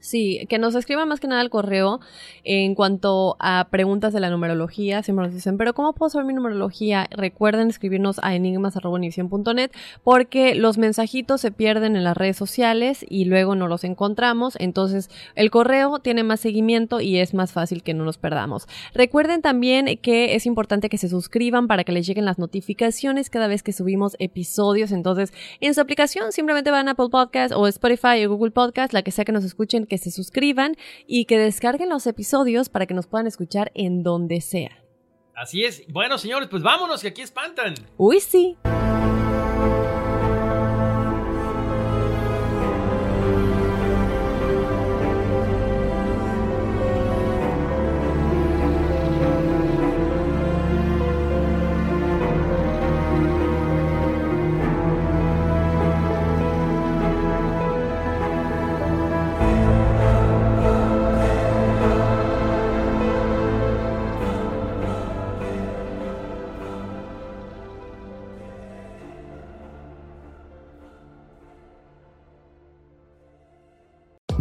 Sí, que nos escriban más que nada al correo en cuanto a preguntas de la numerología. Siempre nos dicen, pero ¿cómo puedo saber mi numerología? Recuerden escribirnos a enigmas.univision.net porque los mensajitos se pierden en las redes sociales y luego no los encontramos. Entonces, el correo tiene más seguimiento y es más fácil que no nos perdamos. Recuerden también que es importante que se suscriban para que les lleguen las notificaciones cada vez que subimos episodios. Entonces, en su aplicación simplemente van a Apple Podcast o Spotify o Google Podcast, la que sea que nos escuchen se suscriban y que descarguen los episodios para que nos puedan escuchar en donde sea. Así es. Bueno, señores, pues vámonos, que aquí espantan. Uy, sí.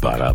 Para